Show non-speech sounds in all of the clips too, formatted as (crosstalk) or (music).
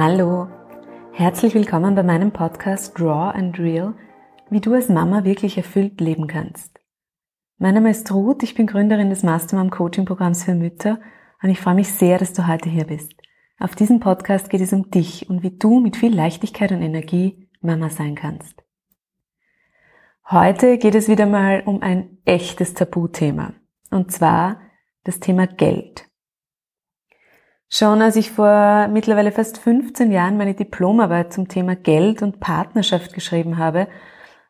Hallo, herzlich willkommen bei meinem Podcast Draw and Real, wie du als Mama wirklich erfüllt leben kannst. Mein Name ist Ruth, ich bin Gründerin des Mastermom Coaching Programms für Mütter und ich freue mich sehr, dass du heute hier bist. Auf diesem Podcast geht es um dich und wie du mit viel Leichtigkeit und Energie Mama sein kannst. Heute geht es wieder mal um ein echtes Tabuthema und zwar das Thema Geld. Schon als ich vor mittlerweile fast 15 Jahren meine Diplomarbeit zum Thema Geld und Partnerschaft geschrieben habe,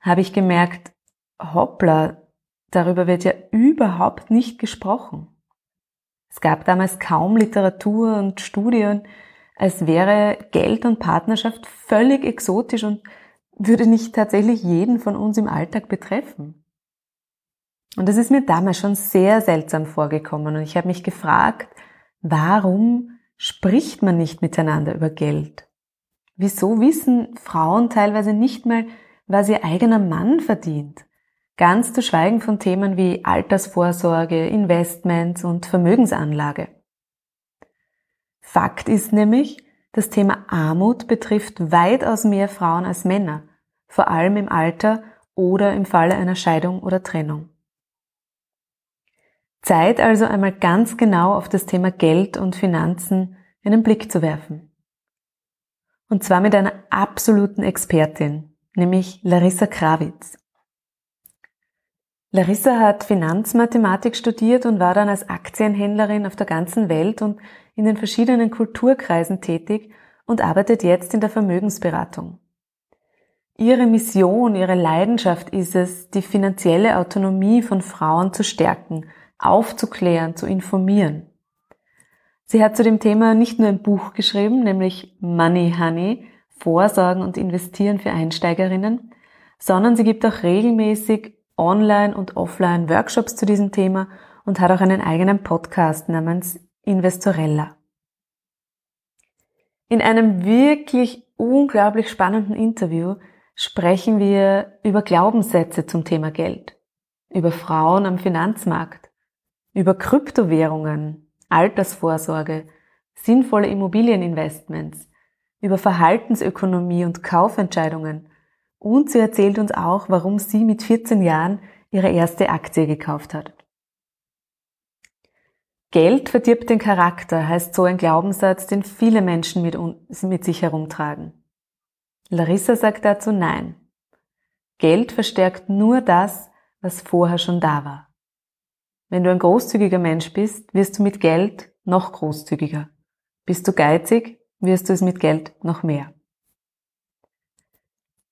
habe ich gemerkt, hoppla, darüber wird ja überhaupt nicht gesprochen. Es gab damals kaum Literatur und Studien, als wäre Geld und Partnerschaft völlig exotisch und würde nicht tatsächlich jeden von uns im Alltag betreffen. Und das ist mir damals schon sehr seltsam vorgekommen und ich habe mich gefragt, Warum spricht man nicht miteinander über Geld? Wieso wissen Frauen teilweise nicht mal, was ihr eigener Mann verdient? Ganz zu schweigen von Themen wie Altersvorsorge, Investments und Vermögensanlage. Fakt ist nämlich, das Thema Armut betrifft weitaus mehr Frauen als Männer, vor allem im Alter oder im Falle einer Scheidung oder Trennung. Zeit also einmal ganz genau auf das Thema Geld und Finanzen einen Blick zu werfen. Und zwar mit einer absoluten Expertin, nämlich Larissa Krawitz. Larissa hat Finanzmathematik studiert und war dann als Aktienhändlerin auf der ganzen Welt und in den verschiedenen Kulturkreisen tätig und arbeitet jetzt in der Vermögensberatung. Ihre Mission, ihre Leidenschaft ist es, die finanzielle Autonomie von Frauen zu stärken aufzuklären, zu informieren. Sie hat zu dem Thema nicht nur ein Buch geschrieben, nämlich Money Honey, Vorsorgen und Investieren für Einsteigerinnen, sondern sie gibt auch regelmäßig Online- und Offline-Workshops zu diesem Thema und hat auch einen eigenen Podcast namens Investorella. In einem wirklich unglaublich spannenden Interview sprechen wir über Glaubenssätze zum Thema Geld, über Frauen am Finanzmarkt, über Kryptowährungen, Altersvorsorge, sinnvolle Immobilieninvestments, über Verhaltensökonomie und Kaufentscheidungen. Und sie erzählt uns auch, warum sie mit 14 Jahren ihre erste Aktie gekauft hat. Geld verdirbt den Charakter, heißt so ein Glaubenssatz, den viele Menschen mit, mit sich herumtragen. Larissa sagt dazu nein. Geld verstärkt nur das, was vorher schon da war. Wenn du ein großzügiger Mensch bist, wirst du mit Geld noch großzügiger. Bist du geizig, wirst du es mit Geld noch mehr.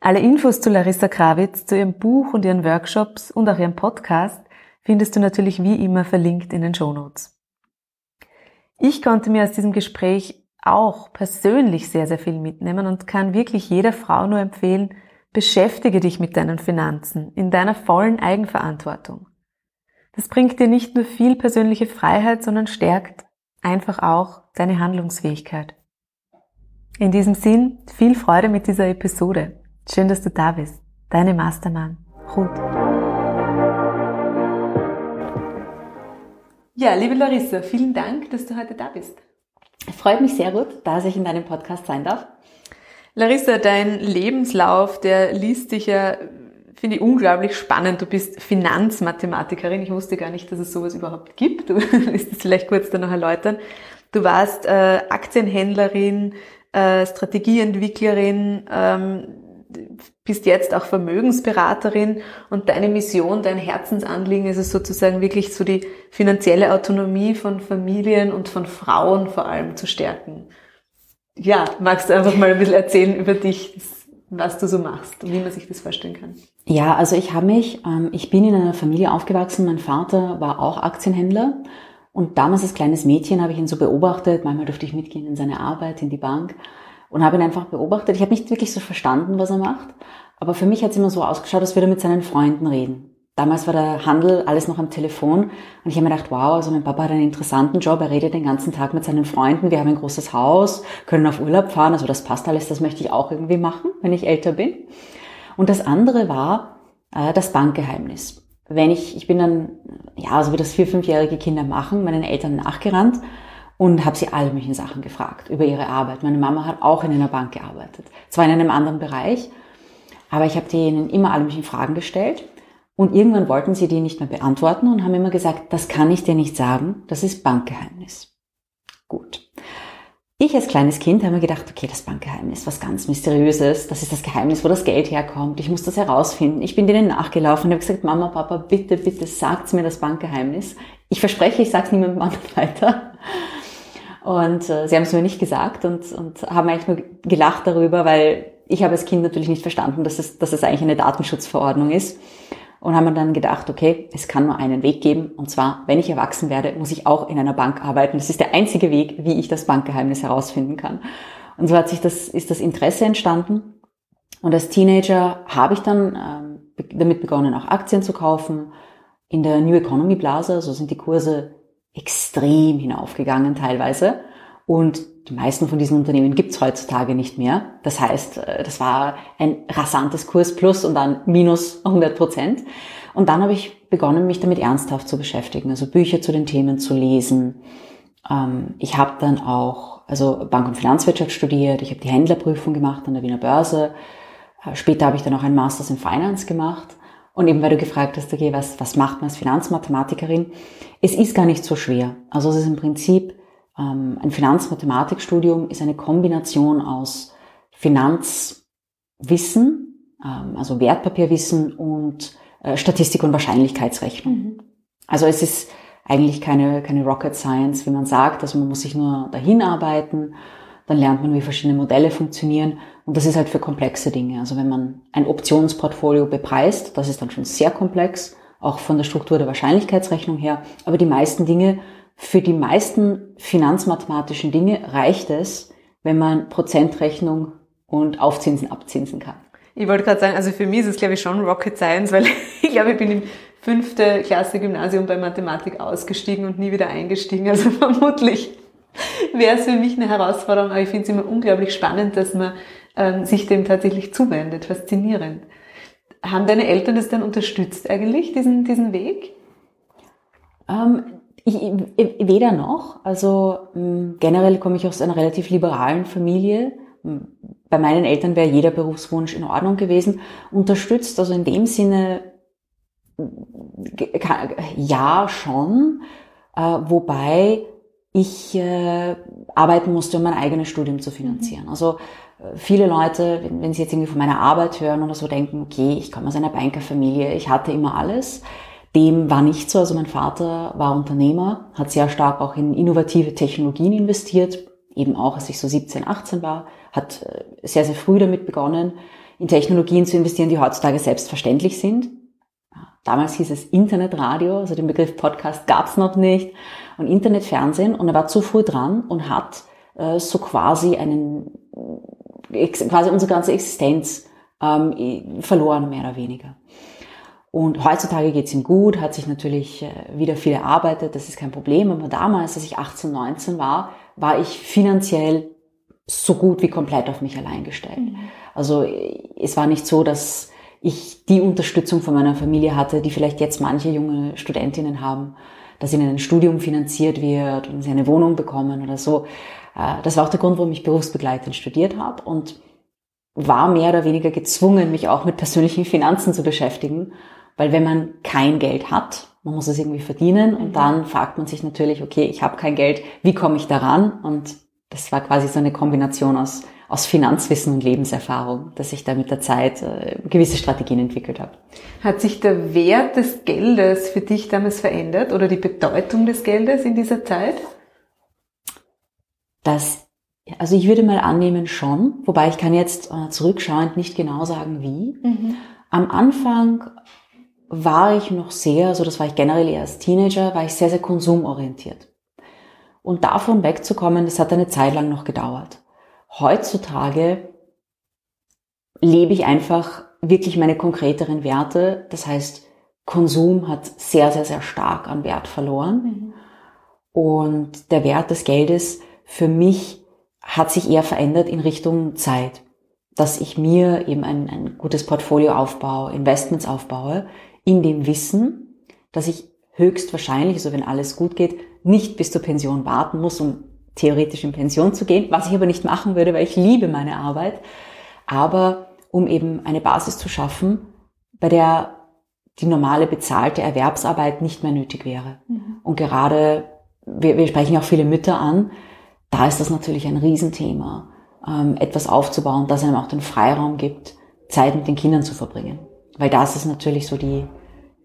Alle Infos zu Larissa Krawitz, zu ihrem Buch und ihren Workshops und auch ihrem Podcast findest du natürlich wie immer verlinkt in den Shownotes. Ich konnte mir aus diesem Gespräch auch persönlich sehr, sehr viel mitnehmen und kann wirklich jeder Frau nur empfehlen, beschäftige dich mit deinen Finanzen in deiner vollen Eigenverantwortung. Das bringt dir nicht nur viel persönliche Freiheit, sondern stärkt einfach auch deine Handlungsfähigkeit. In diesem Sinn, viel Freude mit dieser Episode. Schön, dass du da bist. Deine Mastermann, Ruth. Ja, liebe Larissa, vielen Dank, dass du heute da bist. Freut mich sehr, Ruth, dass ich in deinem Podcast sein darf. Larissa, dein Lebenslauf, der liest sich ja finde ich unglaublich spannend. Du bist Finanzmathematikerin. Ich wusste gar nicht, dass es sowas überhaupt gibt. Du (laughs) willst es vielleicht kurz dann noch erläutern. Du warst äh, Aktienhändlerin, äh, Strategieentwicklerin, ähm, bist jetzt auch Vermögensberaterin und deine Mission, dein Herzensanliegen ist es sozusagen wirklich so die finanzielle Autonomie von Familien und von Frauen vor allem zu stärken. Ja, magst du einfach mal ein bisschen erzählen über dich? Was du so machst und wie man sich das vorstellen kann. Ja, also ich habe mich, ähm, ich bin in einer Familie aufgewachsen, mein Vater war auch Aktienhändler. Und damals als kleines Mädchen habe ich ihn so beobachtet, manchmal durfte ich mitgehen in seine Arbeit, in die Bank und habe ihn einfach beobachtet. Ich habe nicht wirklich so verstanden, was er macht, aber für mich hat es immer so ausgeschaut, als würde er mit seinen Freunden reden. Damals war der Handel alles noch am Telefon. Und ich habe mir gedacht, wow, also mein Papa hat einen interessanten Job, er redet den ganzen Tag mit seinen Freunden, wir haben ein großes Haus, können auf Urlaub fahren, also das passt alles, das möchte ich auch irgendwie machen, wenn ich älter bin. Und das andere war äh, das Bankgeheimnis. Wenn ich, ich bin dann, ja, so wie das vier, fünfjährige Kinder machen, meinen Eltern nachgerannt und habe sie alle möglichen Sachen gefragt über ihre Arbeit. Meine Mama hat auch in einer Bank gearbeitet, zwar in einem anderen Bereich, aber ich habe denen immer alle möglichen Fragen gestellt und irgendwann wollten sie die nicht mehr beantworten und haben immer gesagt, das kann ich dir nicht sagen, das ist Bankgeheimnis. Gut. Ich als kleines Kind habe mir gedacht, okay, das Bankgeheimnis, was ganz Mysteriöses, das ist das Geheimnis, wo das Geld herkommt, ich muss das herausfinden. Ich bin denen nachgelaufen und habe gesagt, Mama, Papa, bitte, bitte, sagt mir das Bankgeheimnis. Ich verspreche, ich sage es niemandem anderen (laughs) weiter. Und äh, sie haben es mir nicht gesagt und, und haben eigentlich nur gelacht darüber, weil ich habe als Kind natürlich nicht verstanden, dass es, dass es eigentlich eine Datenschutzverordnung ist. Und haben dann gedacht, okay, es kann nur einen Weg geben. Und zwar, wenn ich erwachsen werde, muss ich auch in einer Bank arbeiten. Das ist der einzige Weg, wie ich das Bankgeheimnis herausfinden kann. Und so hat sich das, ist das Interesse entstanden. Und als Teenager habe ich dann ähm, damit begonnen, auch Aktien zu kaufen. In der New Economy Blase, so sind die Kurse extrem hinaufgegangen teilweise. Und die meisten von diesen Unternehmen gibt's heutzutage nicht mehr. Das heißt, äh, das war ein rasantes Kurs plus und dann minus 100 Prozent. Und dann habe ich begonnen, mich damit ernsthaft zu beschäftigen, also Bücher zu den Themen zu lesen. Ähm, ich habe dann auch also Bank- und Finanzwirtschaft studiert, ich habe die Händlerprüfung gemacht an der Wiener Börse. Äh, später habe ich dann auch ein Masters in Finance gemacht. Und eben weil du gefragt hast, okay, was, was macht man als Finanzmathematikerin? Es ist gar nicht so schwer. Also es ist im Prinzip, ein Finanzmathematikstudium ist eine Kombination aus Finanzwissen, ähm, also Wertpapierwissen und äh, Statistik und Wahrscheinlichkeitsrechnung. Mhm. Also es ist eigentlich keine, keine Rocket Science, wie man sagt. Also man muss sich nur dahin arbeiten, dann lernt man, wie verschiedene Modelle funktionieren und das ist halt für komplexe Dinge. Also wenn man ein Optionsportfolio bepreist, das ist dann schon sehr komplex, auch von der Struktur der Wahrscheinlichkeitsrechnung her. Aber die meisten Dinge, für die meisten finanzmathematischen Dinge reicht es, wenn man Prozentrechnung und Aufzinsen abzinsen kann. Ich wollte gerade sagen, also für mich ist es glaube ich schon Rocket Science, weil (laughs) ich glaube, ich bin im fünfte Klasse Gymnasium bei Mathematik ausgestiegen und nie wieder eingestiegen. Also (laughs) vermutlich wäre es für mich eine Herausforderung, aber ich finde es immer unglaublich spannend, dass man ähm, sich dem tatsächlich zuwendet. Faszinierend. Haben deine Eltern das dann unterstützt eigentlich, diesen, diesen Weg? Ähm, ich, weder noch. Also ähm, generell komme ich aus einer relativ liberalen Familie. Bei meinen Eltern wäre jeder Berufswunsch in Ordnung gewesen. Unterstützt, also in dem Sinne, ja schon. Äh, wobei ich äh, arbeiten musste, um mein eigenes Studium zu finanzieren. Mhm. Also äh, viele Leute, wenn, wenn sie jetzt irgendwie von meiner Arbeit hören oder so denken, okay, ich komme aus einer Bankerfamilie, ich hatte immer alles. Dem war nicht so. Also mein Vater war Unternehmer, hat sehr stark auch in innovative Technologien investiert, eben auch als ich so 17, 18 war, hat äh, sehr, sehr früh damit begonnen, in Technologien zu investieren, die heutzutage selbstverständlich sind. Damals hieß es Internetradio, also den Begriff Podcast gab es noch nicht und Internetfernsehen und er war zu früh dran und hat äh, so quasi einen, quasi unsere ganze Existenz ähm, verloren, mehr oder weniger. Und heutzutage geht's ihm gut, hat sich natürlich äh, wieder viel erarbeitet, das ist kein Problem. Aber damals, als ich 18, 19 war, war ich finanziell so gut wie komplett auf mich allein gestellt. Mhm. Also es war nicht so, dass ich die Unterstützung von meiner Familie hatte, die vielleicht jetzt manche junge Studentinnen haben, dass ihnen ein Studium finanziert wird und sie eine Wohnung bekommen oder so. Äh, das war auch der Grund, warum ich berufsbegleitend studiert habe und war mehr oder weniger gezwungen, mich auch mit persönlichen Finanzen zu beschäftigen, weil wenn man kein Geld hat, man muss es irgendwie verdienen und mhm. dann fragt man sich natürlich, okay, ich habe kein Geld, wie komme ich daran? Und das war quasi so eine Kombination aus aus Finanzwissen und Lebenserfahrung, dass ich da mit der Zeit äh, gewisse Strategien entwickelt habe. Hat sich der Wert des Geldes für dich damals verändert oder die Bedeutung des Geldes in dieser Zeit? Das, also ich würde mal annehmen schon, wobei ich kann jetzt äh, zurückschauend nicht genau sagen wie. Mhm. Am Anfang war ich noch sehr, also das war ich generell eher als Teenager, war ich sehr, sehr konsumorientiert. Und davon wegzukommen, das hat eine Zeit lang noch gedauert heutzutage lebe ich einfach wirklich meine konkreteren Werte. Das heißt, Konsum hat sehr, sehr, sehr stark an Wert verloren. Mhm. Und der Wert des Geldes für mich hat sich eher verändert in Richtung Zeit. Dass ich mir eben ein, ein gutes Portfolio aufbaue, Investments aufbaue, in dem Wissen, dass ich höchstwahrscheinlich, also wenn alles gut geht, nicht bis zur Pension warten muss, um theoretisch in Pension zu gehen, was ich aber nicht machen würde, weil ich liebe meine Arbeit. Aber um eben eine Basis zu schaffen, bei der die normale bezahlte Erwerbsarbeit nicht mehr nötig wäre. Mhm. Und gerade, wir, wir sprechen auch viele Mütter an, da ist das natürlich ein Riesenthema, ähm, etwas aufzubauen, das einem auch den Freiraum gibt, Zeit mit den Kindern zu verbringen. Weil das ist natürlich so die,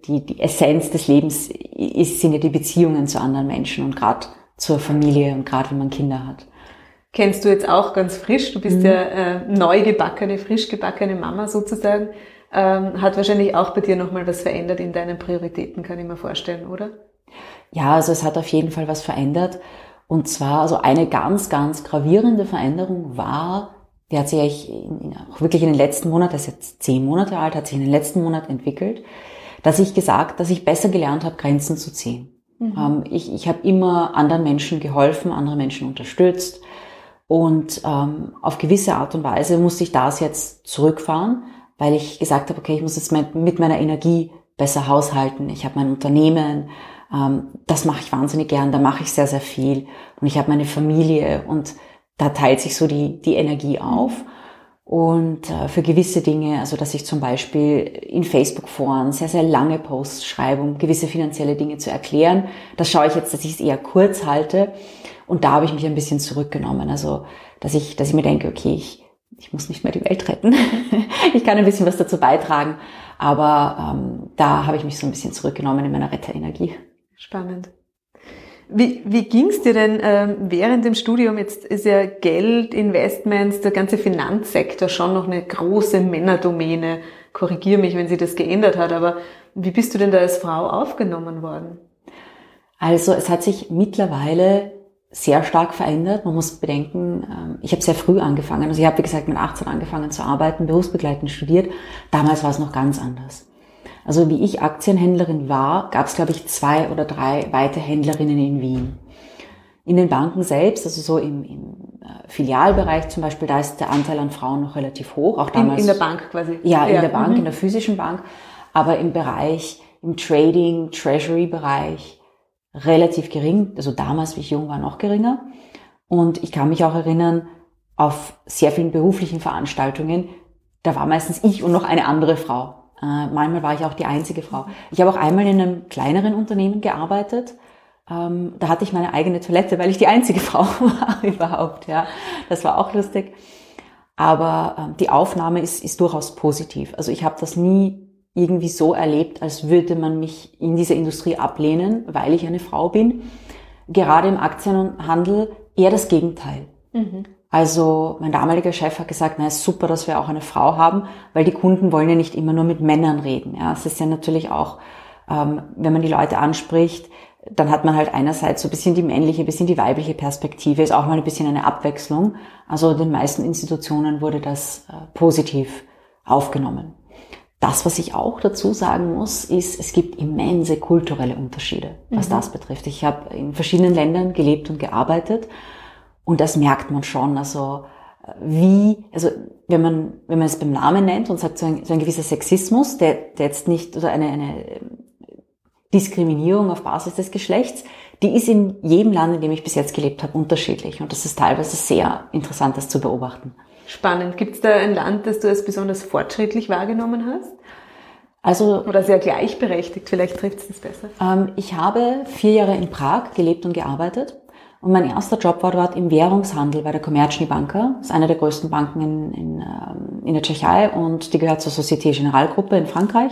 die, die Essenz des Lebens, ist, sind ja die Beziehungen zu anderen Menschen und gerade zur Familie und gerade wenn man Kinder hat. Kennst du jetzt auch ganz frisch, du bist mhm. ja äh, neu gebackene, frisch gebackene Mama sozusagen, ähm, hat wahrscheinlich auch bei dir nochmal was verändert in deinen Prioritäten, kann ich mir vorstellen, oder? Ja, also es hat auf jeden Fall was verändert. Und zwar, also eine ganz, ganz gravierende Veränderung war, die hat sich in, auch wirklich in den letzten Monaten, das ist jetzt zehn Monate alt, hat sich in den letzten Monaten entwickelt, dass ich gesagt, dass ich besser gelernt habe, Grenzen zu ziehen. Mhm. Ähm, ich ich habe immer anderen Menschen geholfen, andere Menschen unterstützt. Und ähm, auf gewisse Art und Weise musste ich das jetzt zurückfahren, weil ich gesagt habe, okay, ich muss jetzt mit meiner Energie besser haushalten. Ich habe mein Unternehmen, ähm, das mache ich wahnsinnig gern, da mache ich sehr, sehr viel. Und ich habe meine Familie und da teilt sich so die, die Energie auf. Und äh, für gewisse Dinge, also dass ich zum Beispiel in Facebook-Foren sehr, sehr lange Posts schreibe, um gewisse finanzielle Dinge zu erklären, das schaue ich jetzt, dass ich es eher kurz halte. Und da habe ich mich ein bisschen zurückgenommen. Also, dass ich, dass ich mir denke, okay, ich, ich muss nicht mehr die Welt retten. (laughs) ich kann ein bisschen was dazu beitragen. Aber ähm, da habe ich mich so ein bisschen zurückgenommen in meiner Retterenergie. Spannend. Wie, wie ging es dir denn ähm, während dem Studium? Jetzt ist ja Geld, Investments, der ganze Finanzsektor schon noch eine große Männerdomäne. Korrigiere mich, wenn sie das geändert hat, aber wie bist du denn da als Frau aufgenommen worden? Also es hat sich mittlerweile sehr stark verändert. Man muss bedenken, ähm, ich habe sehr früh angefangen. Also ich habe, wie gesagt, mit 18 angefangen zu arbeiten, berufsbegleitend studiert. Damals war es noch ganz anders. Also wie ich Aktienhändlerin war, gab es, glaube ich, zwei oder drei weitere Händlerinnen in Wien. In den Banken selbst, also so im, im äh, Filialbereich zum Beispiel, da ist der Anteil an Frauen noch relativ hoch. Auch damals. In, in der Bank quasi. Ja, in ja. der Bank, mhm. in der physischen Bank. Aber im Bereich, im Trading, Treasury-Bereich relativ gering. Also damals, wie ich jung war, noch geringer. Und ich kann mich auch erinnern, auf sehr vielen beruflichen Veranstaltungen, da war meistens ich und noch eine andere Frau. Äh, manchmal war ich auch die einzige Frau. Ich habe auch einmal in einem kleineren Unternehmen gearbeitet. Ähm, da hatte ich meine eigene Toilette, weil ich die einzige (laughs) Frau war überhaupt. Ja, das war auch lustig. Aber äh, die Aufnahme ist, ist durchaus positiv. Also ich habe das nie irgendwie so erlebt, als würde man mich in dieser Industrie ablehnen, weil ich eine Frau bin. Gerade im Aktienhandel eher das Gegenteil. Mhm. Also mein damaliger Chef hat gesagt, na ist super, dass wir auch eine Frau haben, weil die Kunden wollen ja nicht immer nur mit Männern reden. Ja, es ist ja natürlich auch, ähm, wenn man die Leute anspricht, dann hat man halt einerseits so ein bisschen die männliche, ein bisschen die weibliche Perspektive, ist auch mal ein bisschen eine Abwechslung. Also in den meisten Institutionen wurde das äh, positiv aufgenommen. Das, was ich auch dazu sagen muss, ist, es gibt immense kulturelle Unterschiede, was mhm. das betrifft. Ich habe in verschiedenen Ländern gelebt und gearbeitet und das merkt man schon. Also wie, also wenn man, wenn man es beim Namen nennt und sagt so ein, so ein gewisser Sexismus, der, der jetzt nicht, oder eine, eine Diskriminierung auf Basis des Geschlechts, die ist in jedem Land, in dem ich bis jetzt gelebt habe, unterschiedlich. Und das ist teilweise sehr interessant, das zu beobachten. Spannend. Gibt es da ein Land, das du als besonders fortschrittlich wahrgenommen hast? Also, Oder sehr gleichberechtigt, vielleicht trifft es das besser. Ähm, ich habe vier Jahre in Prag gelebt und gearbeitet. Und mein erster Job war dort im Währungshandel bei der Komerční Banka. Das ist eine der größten Banken in, in, ähm, in der Tschechei und die gehört zur Société Générale Gruppe in Frankreich.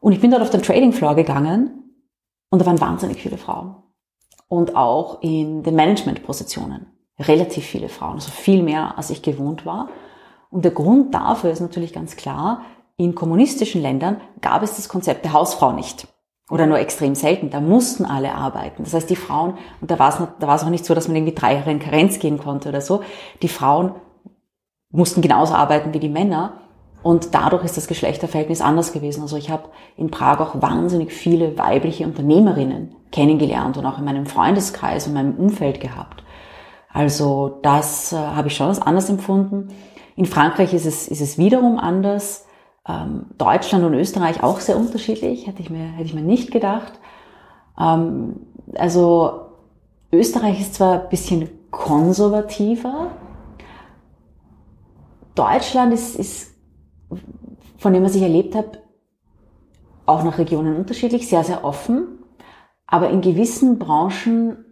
Und ich bin dort auf den Trading Floor gegangen und da waren wahnsinnig viele Frauen. Und auch in den Managementpositionen relativ viele Frauen, also viel mehr, als ich gewohnt war. Und der Grund dafür ist natürlich ganz klar, in kommunistischen Ländern gab es das Konzept der Hausfrau nicht oder nur extrem selten. Da mussten alle arbeiten. Das heißt, die Frauen, und da war es, da war es auch nicht so, dass man irgendwie drei Jahre in Karenz gehen konnte oder so. Die Frauen mussten genauso arbeiten wie die Männer. Und dadurch ist das Geschlechterverhältnis anders gewesen. Also ich habe in Prag auch wahnsinnig viele weibliche Unternehmerinnen kennengelernt und auch in meinem Freundeskreis und meinem Umfeld gehabt. Also das äh, habe ich schon als anders empfunden. In Frankreich ist es, ist es wiederum anders ähm, Deutschland und Österreich auch sehr unterschiedlich, hätte ich mir, hätte ich mir nicht gedacht. Ähm, also Österreich ist zwar ein bisschen konservativer, Deutschland ist, ist von dem, was ich erlebt habe, auch nach Regionen unterschiedlich, sehr, sehr offen. Aber in gewissen Branchen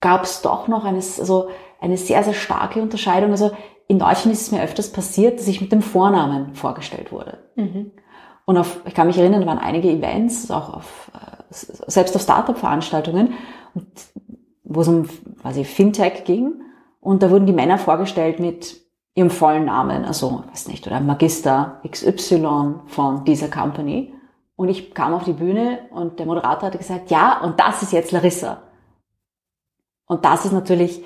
gab es doch noch eine, also eine sehr, sehr starke Unterscheidung. Also in Deutschland ist es mir öfters passiert, dass ich mit dem Vornamen vorgestellt wurde. Mhm. Und auf, ich kann mich erinnern, da waren einige Events, auch auf, äh, selbst auf Startup-Veranstaltungen, wo es um quasi Fintech ging. Und da wurden die Männer vorgestellt mit ihrem vollen Namen, also, weiß nicht, oder Magister XY von dieser Company. Und ich kam auf die Bühne und der Moderator hatte gesagt, ja, und das ist jetzt Larissa. Und das ist natürlich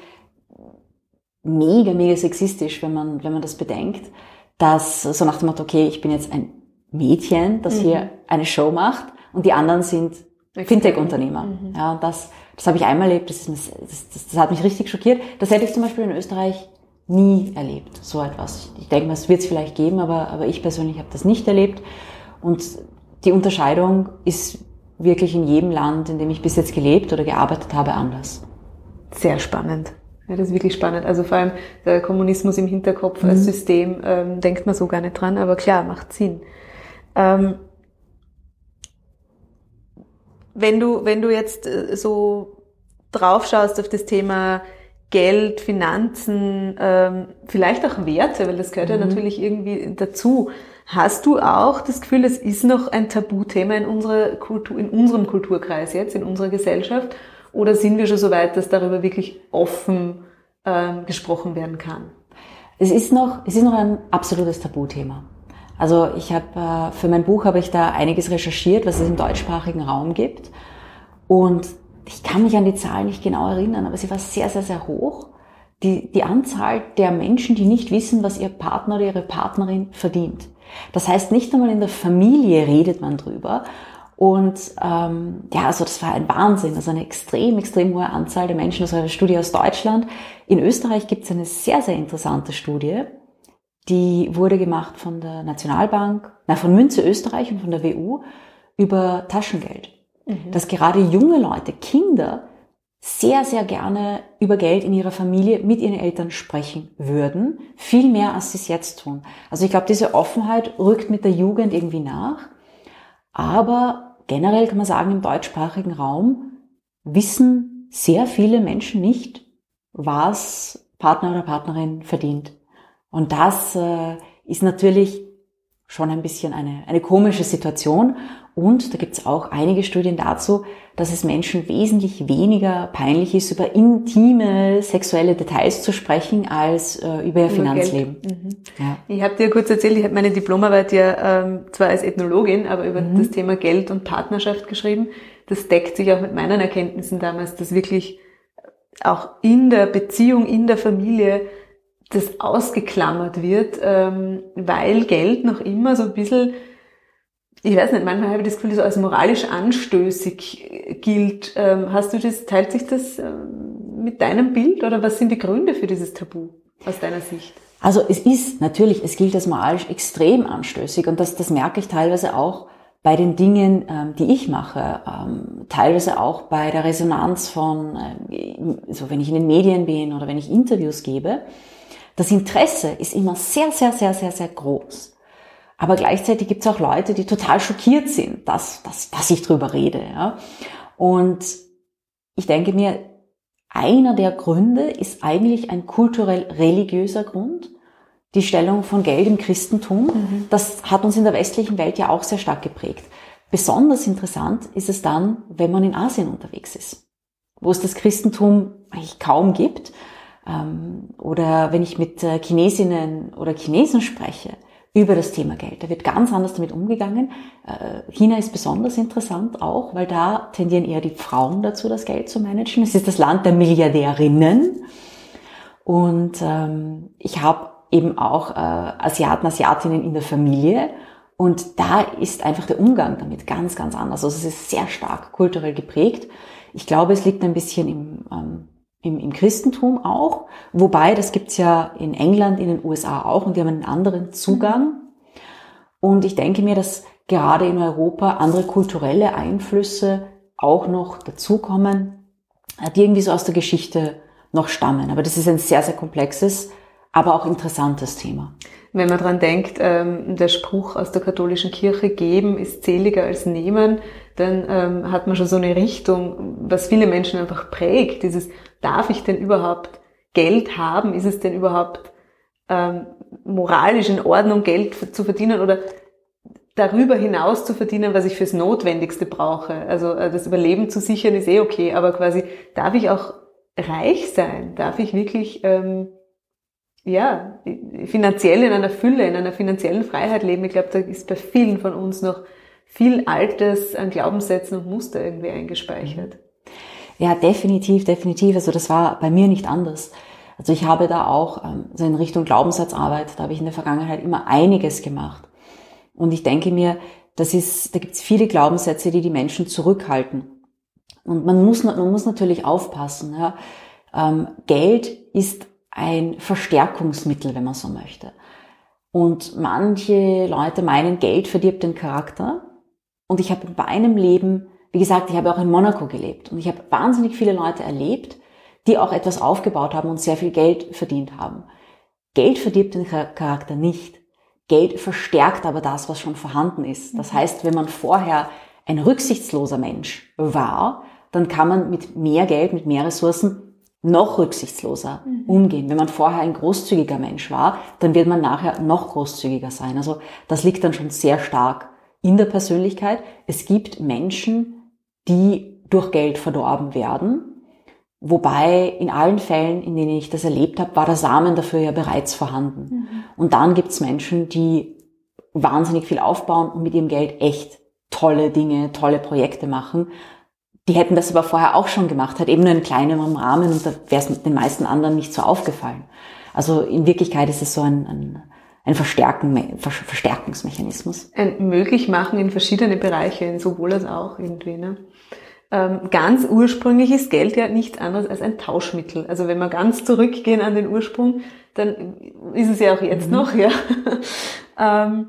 mega, mega sexistisch, wenn man, wenn man das bedenkt, dass so nach dem Motto, okay, ich bin jetzt ein Mädchen, das mhm. hier eine Show macht und die anderen sind Fintech-Unternehmer. Mhm. Ja, und das, das habe ich einmal erlebt, das, ist, das, das, das hat mich richtig schockiert. Das hätte ich zum Beispiel in Österreich nie erlebt, so etwas. Ich denke mal, es wird es vielleicht geben, aber, aber ich persönlich habe das nicht erlebt. Und die Unterscheidung ist wirklich in jedem Land, in dem ich bis jetzt gelebt oder gearbeitet habe, anders. Sehr spannend. Ja, das ist wirklich spannend. Also vor allem der Kommunismus im Hinterkopf mhm. als System ähm, denkt man so gar nicht dran, aber klar, macht Sinn. Ähm, wenn du, wenn du jetzt äh, so drauf schaust auf das Thema Geld, Finanzen, ähm, vielleicht auch Werte, weil das gehört mhm. ja natürlich irgendwie dazu. Hast du auch das Gefühl, es ist noch ein Tabuthema in unserer Kultur, in unserem Kulturkreis jetzt, in unserer Gesellschaft? Oder sind wir schon so weit, dass darüber wirklich offen ähm, gesprochen werden kann? Es ist noch, es ist noch ein absolutes Tabuthema. Also ich habe äh, für mein Buch habe ich da einiges recherchiert, was es im deutschsprachigen Raum gibt. Und ich kann mich an die Zahl nicht genau erinnern, aber sie war sehr, sehr, sehr hoch. Die, die Anzahl der Menschen, die nicht wissen, was ihr Partner oder ihre Partnerin verdient. Das heißt, nicht einmal in der Familie redet man drüber. Und ähm, ja, also das war ein Wahnsinn, also eine extrem, extrem hohe Anzahl der Menschen. Das war eine Studie aus Deutschland. In Österreich gibt es eine sehr, sehr interessante Studie. Die wurde gemacht von der Nationalbank, na, von Münze Österreich und von der WU über Taschengeld. Mhm. Dass gerade junge Leute, Kinder, sehr, sehr gerne über Geld in ihrer Familie mit ihren Eltern sprechen würden. Viel mehr, als sie es jetzt tun. Also ich glaube, diese Offenheit rückt mit der Jugend irgendwie nach. Aber generell kann man sagen, im deutschsprachigen Raum wissen sehr viele Menschen nicht, was Partner oder Partnerin verdient. Und das äh, ist natürlich schon ein bisschen eine, eine komische Situation. Und da gibt es auch einige Studien dazu, dass es Menschen wesentlich weniger peinlich ist, über intime sexuelle Details zu sprechen, als äh, über ihr Finanzleben. Mhm. Ja. Ich habe dir kurz erzählt, ich habe meine Diplomarbeit ja ähm, zwar als Ethnologin, aber über mhm. das Thema Geld und Partnerschaft geschrieben. Das deckt sich auch mit meinen Erkenntnissen damals, dass wirklich auch in der Beziehung, in der Familie das ausgeklammert wird, ähm, weil Geld noch immer so ein bisschen, ich weiß nicht, manchmal habe ich das Gefühl, das als moralisch anstößig gilt. Ähm, hast du das, teilt sich das ähm, mit deinem Bild oder was sind die Gründe für dieses Tabu aus deiner Sicht? Also es ist natürlich, es gilt als moralisch extrem anstößig und das, das merke ich teilweise auch bei den Dingen, ähm, die ich mache, ähm, teilweise auch bei der Resonanz von, äh, so wenn ich in den Medien bin oder wenn ich Interviews gebe, das Interesse ist immer sehr, sehr, sehr, sehr, sehr groß. Aber gleichzeitig gibt es auch Leute, die total schockiert sind, dass, dass, dass ich drüber rede. Ja? Und ich denke mir, einer der Gründe ist eigentlich ein kulturell-religiöser Grund. Die Stellung von Geld im Christentum, mhm. das hat uns in der westlichen Welt ja auch sehr stark geprägt. Besonders interessant ist es dann, wenn man in Asien unterwegs ist, wo es das Christentum eigentlich kaum gibt oder wenn ich mit äh, Chinesinnen oder Chinesen spreche über das Thema Geld, da wird ganz anders damit umgegangen. Äh, China ist besonders interessant auch, weil da tendieren eher die Frauen dazu, das Geld zu managen. Es ist das Land der Milliardärinnen. Und ähm, ich habe eben auch äh, Asiaten, Asiatinnen in der Familie. Und da ist einfach der Umgang damit ganz, ganz anders. Also es ist sehr stark kulturell geprägt. Ich glaube, es liegt ein bisschen im ähm, im, im Christentum auch, wobei das gibt's ja in England, in den USA auch und die haben einen anderen Zugang. Und ich denke mir, dass gerade in Europa andere kulturelle Einflüsse auch noch dazukommen. die irgendwie so aus der Geschichte noch stammen. Aber das ist ein sehr, sehr komplexes, aber auch interessantes Thema. Wenn man dran denkt, ähm, der Spruch aus der katholischen Kirche, geben ist zähliger als nehmen, dann ähm, hat man schon so eine Richtung, was viele Menschen einfach prägt. Dieses, darf ich denn überhaupt Geld haben? Ist es denn überhaupt ähm, moralisch in Ordnung, Geld zu verdienen oder darüber hinaus zu verdienen, was ich fürs Notwendigste brauche? Also äh, das Überleben zu sichern ist eh okay, aber quasi darf ich auch reich sein? Darf ich wirklich ähm, ja, finanziell in einer Fülle, in einer finanziellen Freiheit leben. Ich glaube, da ist bei vielen von uns noch viel Altes an Glaubenssätzen und Muster irgendwie eingespeichert. Ja, definitiv, definitiv. Also das war bei mir nicht anders. Also ich habe da auch ähm, so in Richtung Glaubenssatzarbeit, da habe ich in der Vergangenheit immer einiges gemacht. Und ich denke mir, das ist, da gibt es viele Glaubenssätze, die die Menschen zurückhalten. Und man muss, man muss natürlich aufpassen. Ja. Ähm, Geld ist ein Verstärkungsmittel, wenn man so möchte. Und manche Leute meinen, Geld verdirbt den Charakter. Und ich habe in meinem Leben, wie gesagt, ich habe auch in Monaco gelebt und ich habe wahnsinnig viele Leute erlebt, die auch etwas aufgebaut haben und sehr viel Geld verdient haben. Geld verdirbt den Charakter nicht. Geld verstärkt aber das, was schon vorhanden ist. Das mhm. heißt, wenn man vorher ein rücksichtsloser Mensch war, dann kann man mit mehr Geld, mit mehr Ressourcen noch rücksichtsloser mhm. umgehen. Wenn man vorher ein großzügiger Mensch war, dann wird man nachher noch großzügiger sein. Also das liegt dann schon sehr stark in der Persönlichkeit. Es gibt Menschen, die durch Geld verdorben werden. Wobei in allen Fällen, in denen ich das erlebt habe, war der Samen dafür ja bereits vorhanden. Mhm. Und dann gibt es Menschen, die wahnsinnig viel aufbauen und mit ihrem Geld echt tolle Dinge, tolle Projekte machen die hätten das aber vorher auch schon gemacht, hat eben nur in kleinerem Rahmen und da wäre es den meisten anderen nicht so aufgefallen. Also in Wirklichkeit ist es so ein, ein, ein Verstärken, Verstärkungsmechanismus. Ein möglich machen in verschiedene Bereiche, sowohl als auch irgendwie. Ne? Ähm, ganz ursprünglich ist Geld ja nichts anderes als ein Tauschmittel. Also wenn wir ganz zurückgehen an den Ursprung, dann ist es ja auch jetzt mhm. noch, ja. (laughs) ähm,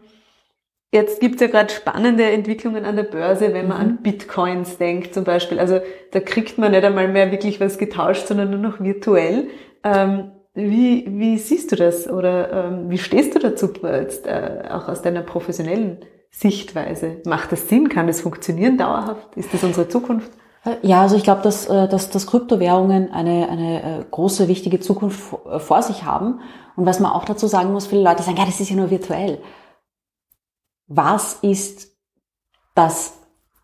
Jetzt gibt's ja gerade spannende Entwicklungen an der Börse, wenn man mhm. an Bitcoins denkt zum Beispiel. Also da kriegt man nicht einmal mehr wirklich was getauscht, sondern nur noch virtuell. Ähm, wie, wie siehst du das oder ähm, wie stehst du dazu jetzt, äh, auch aus deiner professionellen Sichtweise? Macht das Sinn? Kann das funktionieren dauerhaft? Ist das unsere Zukunft? Ja, also ich glaube, dass, äh, dass, dass Kryptowährungen eine, eine äh, große, wichtige Zukunft äh, vor sich haben. Und was man auch dazu sagen muss, viele Leute sagen, ja, das ist ja nur virtuell was ist das,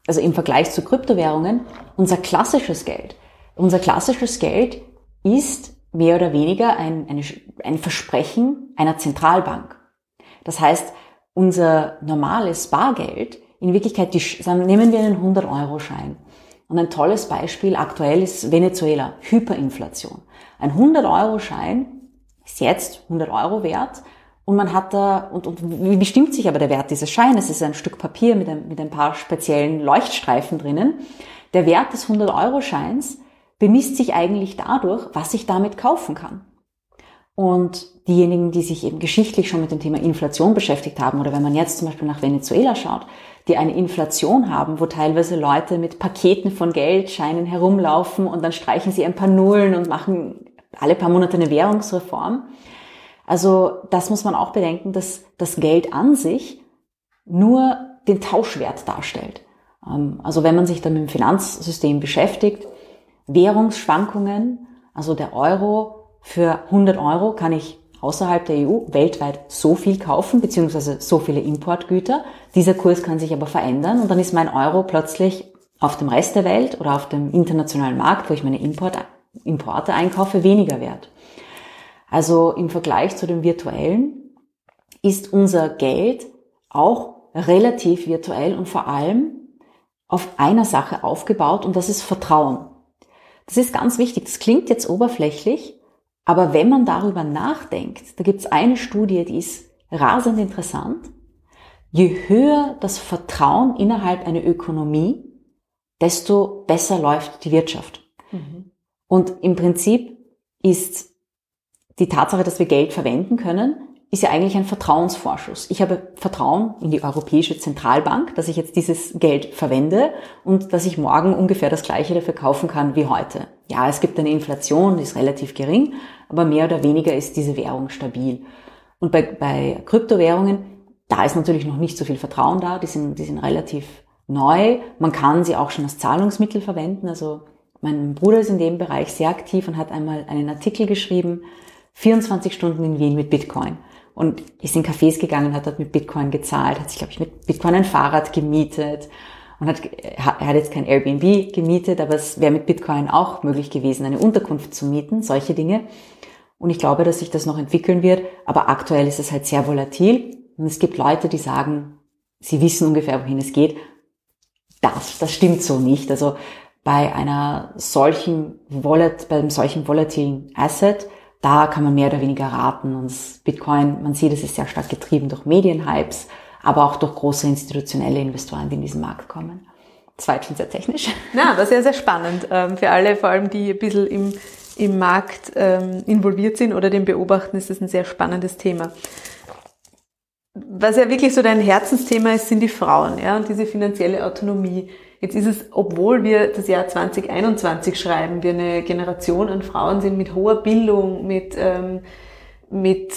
also im Vergleich zu Kryptowährungen, unser klassisches Geld. Unser klassisches Geld ist mehr oder weniger ein, eine, ein Versprechen einer Zentralbank. Das heißt, unser normales Bargeld, in Wirklichkeit, die, nehmen wir einen 100-Euro-Schein. Und ein tolles Beispiel aktuell ist Venezuela, Hyperinflation. Ein 100-Euro-Schein ist jetzt 100 Euro wert und man hat da, und, und wie bestimmt sich aber der Wert dieses Scheines? Es ist ein Stück Papier mit ein, mit ein paar speziellen Leuchtstreifen drinnen. Der Wert des 100-Euro-Scheins bemisst sich eigentlich dadurch, was ich damit kaufen kann. Und diejenigen, die sich eben geschichtlich schon mit dem Thema Inflation beschäftigt haben, oder wenn man jetzt zum Beispiel nach Venezuela schaut, die eine Inflation haben, wo teilweise Leute mit Paketen von Geldscheinen herumlaufen und dann streichen sie ein paar Nullen und machen alle paar Monate eine Währungsreform also das muss man auch bedenken, dass das Geld an sich nur den Tauschwert darstellt. Ähm, also wenn man sich dann mit dem Finanzsystem beschäftigt, Währungsschwankungen, also der Euro für 100 Euro kann ich außerhalb der EU weltweit so viel kaufen, beziehungsweise so viele Importgüter. Dieser Kurs kann sich aber verändern und dann ist mein Euro plötzlich auf dem Rest der Welt oder auf dem internationalen Markt, wo ich meine Import, Importe einkaufe, weniger wert. Also im Vergleich zu dem virtuellen ist unser Geld auch relativ virtuell und vor allem auf einer Sache aufgebaut und das ist Vertrauen. Das ist ganz wichtig. Das klingt jetzt oberflächlich, aber wenn man darüber nachdenkt, da gibt es eine Studie, die ist rasend interessant. Je höher das Vertrauen innerhalb einer Ökonomie, desto besser läuft die Wirtschaft. Mhm. Und im Prinzip ist die Tatsache, dass wir Geld verwenden können, ist ja eigentlich ein Vertrauensvorschuss. Ich habe Vertrauen in die Europäische Zentralbank, dass ich jetzt dieses Geld verwende und dass ich morgen ungefähr das gleiche dafür kaufen kann wie heute. Ja, es gibt eine Inflation, die ist relativ gering, aber mehr oder weniger ist diese Währung stabil. Und bei, bei Kryptowährungen, da ist natürlich noch nicht so viel Vertrauen da, die sind, die sind relativ neu. Man kann sie auch schon als Zahlungsmittel verwenden. Also mein Bruder ist in dem Bereich sehr aktiv und hat einmal einen Artikel geschrieben, 24 Stunden in Wien mit Bitcoin. Und ist in Cafés gegangen, hat dort mit Bitcoin gezahlt, hat sich, glaube ich, mit Bitcoin ein Fahrrad gemietet und hat, er hat jetzt kein Airbnb gemietet, aber es wäre mit Bitcoin auch möglich gewesen, eine Unterkunft zu mieten, solche Dinge. Und ich glaube, dass sich das noch entwickeln wird, aber aktuell ist es halt sehr volatil. Und es gibt Leute, die sagen, sie wissen ungefähr, wohin es geht. Das, das stimmt so nicht. Also bei einer solchen volat, bei einem solchen volatilen Asset, da kann man mehr oder weniger raten. Und Bitcoin, man sieht, es ist sehr stark getrieben durch Medienhypes, aber auch durch große institutionelle Investoren, die in diesen Markt kommen. Das schon sehr technisch. Ja, aber sehr, sehr spannend ähm, für alle, vor allem die ein bisschen im, im Markt ähm, involviert sind oder den beobachten, ist das ein sehr spannendes Thema. Was ja wirklich so dein Herzensthema ist, sind die Frauen ja, und diese finanzielle Autonomie. Jetzt ist es, obwohl wir das Jahr 2021 schreiben, wir eine Generation an Frauen sind mit hoher Bildung, mit, ähm, mit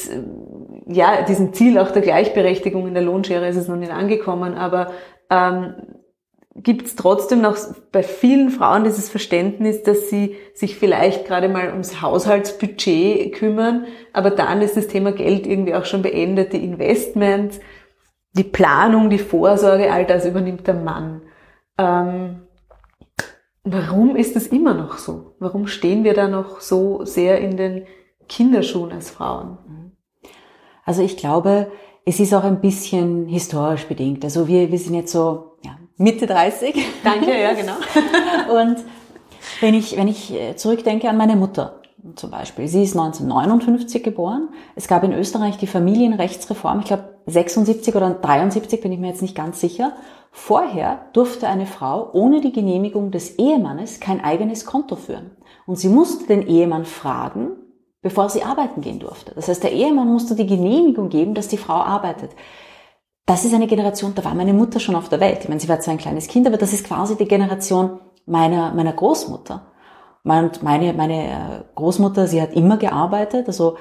ja, diesem Ziel auch der Gleichberechtigung in der Lohnschere ist es noch nicht angekommen, aber ähm, gibt es trotzdem noch bei vielen Frauen dieses Verständnis, dass sie sich vielleicht gerade mal ums Haushaltsbudget kümmern, aber dann ist das Thema Geld irgendwie auch schon beendet, die Investments, die Planung, die Vorsorge, all das übernimmt der Mann. Ähm, warum ist das immer noch so? Warum stehen wir da noch so sehr in den Kinderschuhen als Frauen? Also ich glaube, es ist auch ein bisschen historisch bedingt. Also wir, wir sind jetzt so ja, Mitte 30. Danke, ja, (laughs) genau. Und wenn ich, wenn ich äh, zurückdenke an meine Mutter zum Beispiel, sie ist 1959 geboren. Es gab in Österreich die Familienrechtsreform, ich glaube 76 oder 73, bin ich mir jetzt nicht ganz sicher. Vorher durfte eine Frau ohne die Genehmigung des Ehemannes kein eigenes Konto führen. Und sie musste den Ehemann fragen, bevor sie arbeiten gehen durfte. Das heißt, der Ehemann musste die Genehmigung geben, dass die Frau arbeitet. Das ist eine Generation, da war meine Mutter schon auf der Welt. Ich meine, sie war zwar ein kleines Kind, aber das ist quasi die Generation meiner, meiner Großmutter. Meine, meine äh, Großmutter, sie hat immer gearbeitet. Also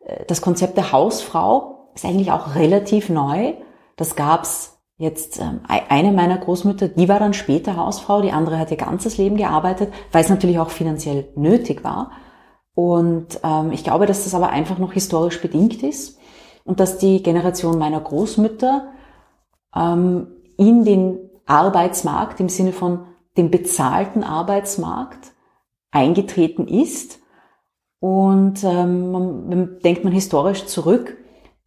äh, das Konzept der Hausfrau ist eigentlich auch relativ neu. Das gab's Jetzt ähm, eine meiner Großmütter, die war dann später Hausfrau, die andere hat ihr ganzes Leben gearbeitet, weil es natürlich auch finanziell nötig war. Und ähm, ich glaube, dass das aber einfach noch historisch bedingt ist und dass die Generation meiner Großmütter ähm, in den Arbeitsmarkt im Sinne von dem bezahlten Arbeitsmarkt eingetreten ist. Und ähm, man, denkt man historisch zurück,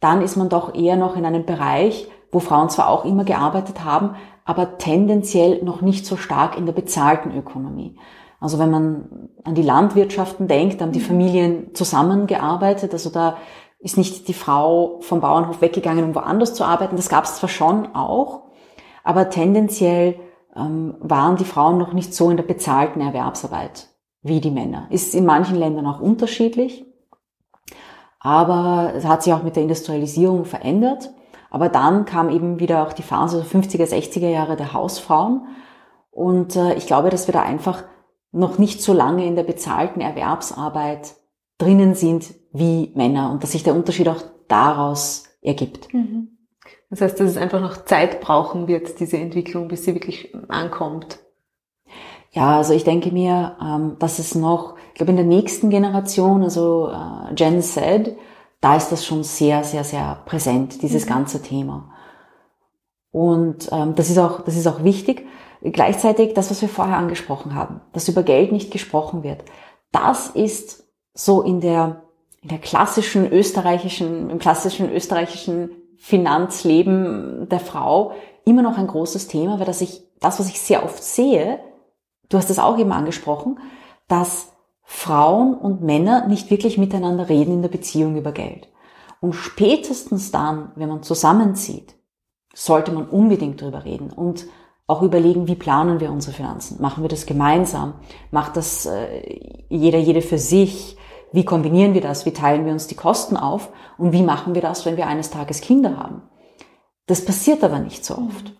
dann ist man doch eher noch in einem Bereich, wo Frauen zwar auch immer gearbeitet haben, aber tendenziell noch nicht so stark in der bezahlten Ökonomie. Also wenn man an die Landwirtschaften denkt, haben die mhm. Familien zusammengearbeitet. Also da ist nicht die Frau vom Bauernhof weggegangen, um woanders zu arbeiten. Das gab es zwar schon auch, aber tendenziell ähm, waren die Frauen noch nicht so in der bezahlten Erwerbsarbeit wie die Männer. Ist in manchen Ländern auch unterschiedlich, aber es hat sich auch mit der Industrialisierung verändert. Aber dann kam eben wieder auch die Phase 50er, 60er Jahre der Hausfrauen. Und äh, ich glaube, dass wir da einfach noch nicht so lange in der bezahlten Erwerbsarbeit drinnen sind wie Männer und dass sich der Unterschied auch daraus ergibt. Mhm. Das heißt, dass es einfach noch Zeit brauchen wird, diese Entwicklung, bis sie wirklich ankommt. Ja, also ich denke mir, ähm, dass es noch, ich glaube in der nächsten Generation, also äh, Gen Z, da ist das schon sehr, sehr, sehr präsent, dieses mhm. ganze Thema. Und ähm, das ist auch, das ist auch wichtig. Gleichzeitig das, was wir vorher angesprochen haben, dass über Geld nicht gesprochen wird, das ist so in der, in der klassischen österreichischen, im klassischen österreichischen Finanzleben der Frau immer noch ein großes Thema, weil das ich, das, was ich sehr oft sehe, du hast es auch eben angesprochen, dass Frauen und Männer nicht wirklich miteinander reden in der Beziehung über Geld. Und spätestens dann, wenn man zusammenzieht, sollte man unbedingt darüber reden und auch überlegen, wie planen wir unsere Finanzen? Machen wir das gemeinsam? Macht das äh, jeder, jede für sich? Wie kombinieren wir das? Wie teilen wir uns die Kosten auf? Und wie machen wir das, wenn wir eines Tages Kinder haben? Das passiert aber nicht so oft.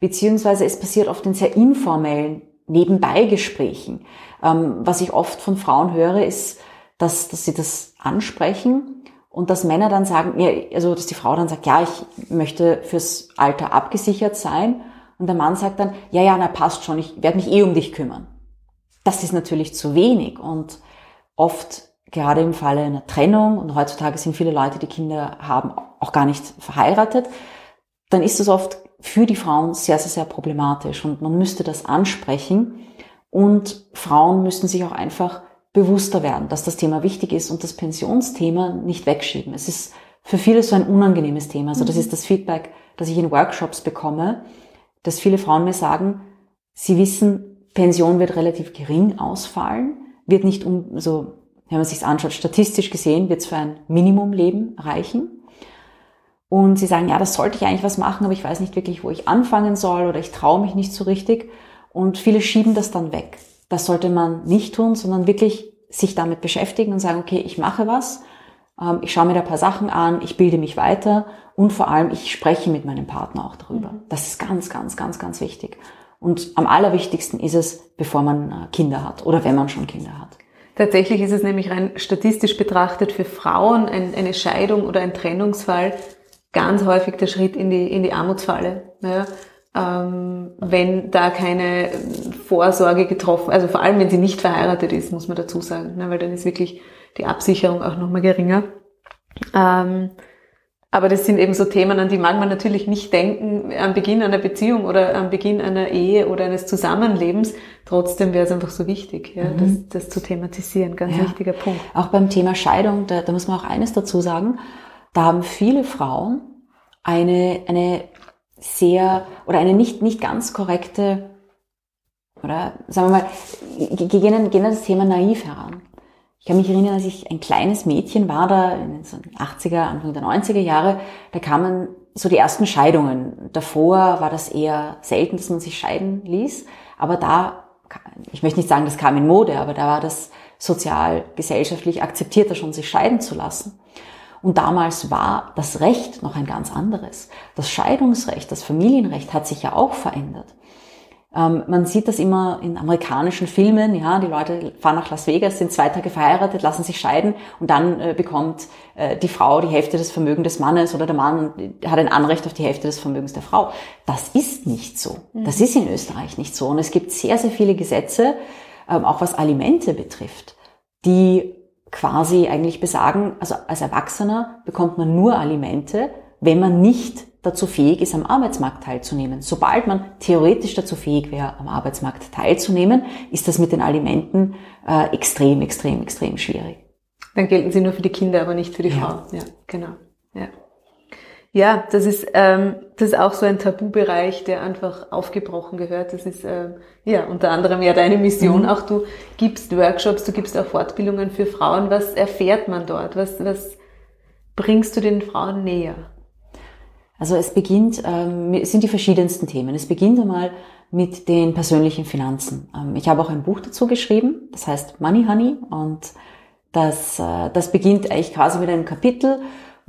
Beziehungsweise es passiert oft in sehr informellen Nebenbeigesprächen. Ähm, was ich oft von Frauen höre, ist, dass, dass sie das ansprechen und dass Männer dann sagen, ja, also dass die Frau dann sagt, ja, ich möchte fürs Alter abgesichert sein. Und der Mann sagt dann, ja, ja, na passt schon, ich werde mich eh um dich kümmern. Das ist natürlich zu wenig und oft gerade im Falle einer Trennung und heutzutage sind viele Leute, die Kinder haben, auch gar nicht verheiratet, dann ist das oft für die Frauen sehr, sehr, sehr problematisch und man müsste das ansprechen und Frauen müssten sich auch einfach bewusster werden, dass das Thema wichtig ist und das Pensionsthema nicht wegschieben. Es ist für viele so ein unangenehmes Thema. Also das mhm. ist das Feedback, das ich in Workshops bekomme, dass viele Frauen mir sagen, sie wissen, Pension wird relativ gering ausfallen, wird nicht um, so, wenn man sich anschaut, statistisch gesehen, wird es für ein Minimumleben reichen. Und sie sagen, ja, das sollte ich eigentlich was machen, aber ich weiß nicht wirklich, wo ich anfangen soll oder ich traue mich nicht so richtig. Und viele schieben das dann weg. Das sollte man nicht tun, sondern wirklich sich damit beschäftigen und sagen, okay, ich mache was, ähm, ich schaue mir da ein paar Sachen an, ich bilde mich weiter und vor allem ich spreche mit meinem Partner auch darüber. Mhm. Das ist ganz, ganz, ganz, ganz wichtig. Und am allerwichtigsten ist es, bevor man äh, Kinder hat oder wenn man schon Kinder hat. Tatsächlich ist es nämlich rein statistisch betrachtet für Frauen eine Scheidung oder ein Trennungsfall ganz häufig der Schritt in die, in die Armutsfalle. Ja, ähm, wenn da keine Vorsorge getroffen, also vor allem wenn sie nicht verheiratet ist, muss man dazu sagen, ne, weil dann ist wirklich die Absicherung auch nochmal geringer. Ähm, aber das sind eben so Themen, an die mag man natürlich nicht denken am Beginn einer Beziehung oder am Beginn einer Ehe oder eines Zusammenlebens. Trotzdem wäre es einfach so wichtig, ja, mhm. das, das, zu thematisieren. Ganz ja. wichtiger Punkt. Auch beim Thema Scheidung, da, da muss man auch eines dazu sagen. Da haben viele Frauen eine, eine sehr oder eine nicht, nicht ganz korrekte oder sagen wir mal, gehen, gehen das Thema naiv heran. Ich kann mich erinnern, als ich ein kleines Mädchen war, da in den 80er, Anfang der 90er Jahre, da kamen so die ersten Scheidungen. Davor war das eher selten, dass man sich scheiden ließ. Aber da, ich möchte nicht sagen, das kam in Mode, aber da war das sozial, gesellschaftlich akzeptierter schon, sich scheiden zu lassen. Und damals war das Recht noch ein ganz anderes. Das Scheidungsrecht, das Familienrecht hat sich ja auch verändert. Ähm, man sieht das immer in amerikanischen Filmen, ja, die Leute fahren nach Las Vegas, sind zwei Tage verheiratet, lassen sich scheiden und dann äh, bekommt äh, die Frau die Hälfte des Vermögens des Mannes oder der Mann hat ein Anrecht auf die Hälfte des Vermögens der Frau. Das ist nicht so. Mhm. Das ist in Österreich nicht so. Und es gibt sehr, sehr viele Gesetze, ähm, auch was Alimente betrifft, die quasi eigentlich besagen, also als Erwachsener bekommt man nur Alimente, wenn man nicht dazu fähig ist, am Arbeitsmarkt teilzunehmen. Sobald man theoretisch dazu fähig wäre, am Arbeitsmarkt teilzunehmen, ist das mit den Alimenten äh, extrem, extrem, extrem schwierig. Dann gelten sie nur für die Kinder, aber nicht für die ja. Frau. Ja, genau. Ja. Ja, das ist, ähm, das ist auch so ein Tabubereich, der einfach aufgebrochen gehört. Das ist ähm, ja unter anderem ja deine Mission. Mhm. Auch du gibst Workshops, du gibst auch Fortbildungen für Frauen. Was erfährt man dort? Was, was bringst du den Frauen näher? Also es beginnt, ähm, es sind die verschiedensten Themen. Es beginnt einmal mit den persönlichen Finanzen. Ähm, ich habe auch ein Buch dazu geschrieben, das heißt Money Honey und das, äh, das beginnt eigentlich quasi mit einem Kapitel,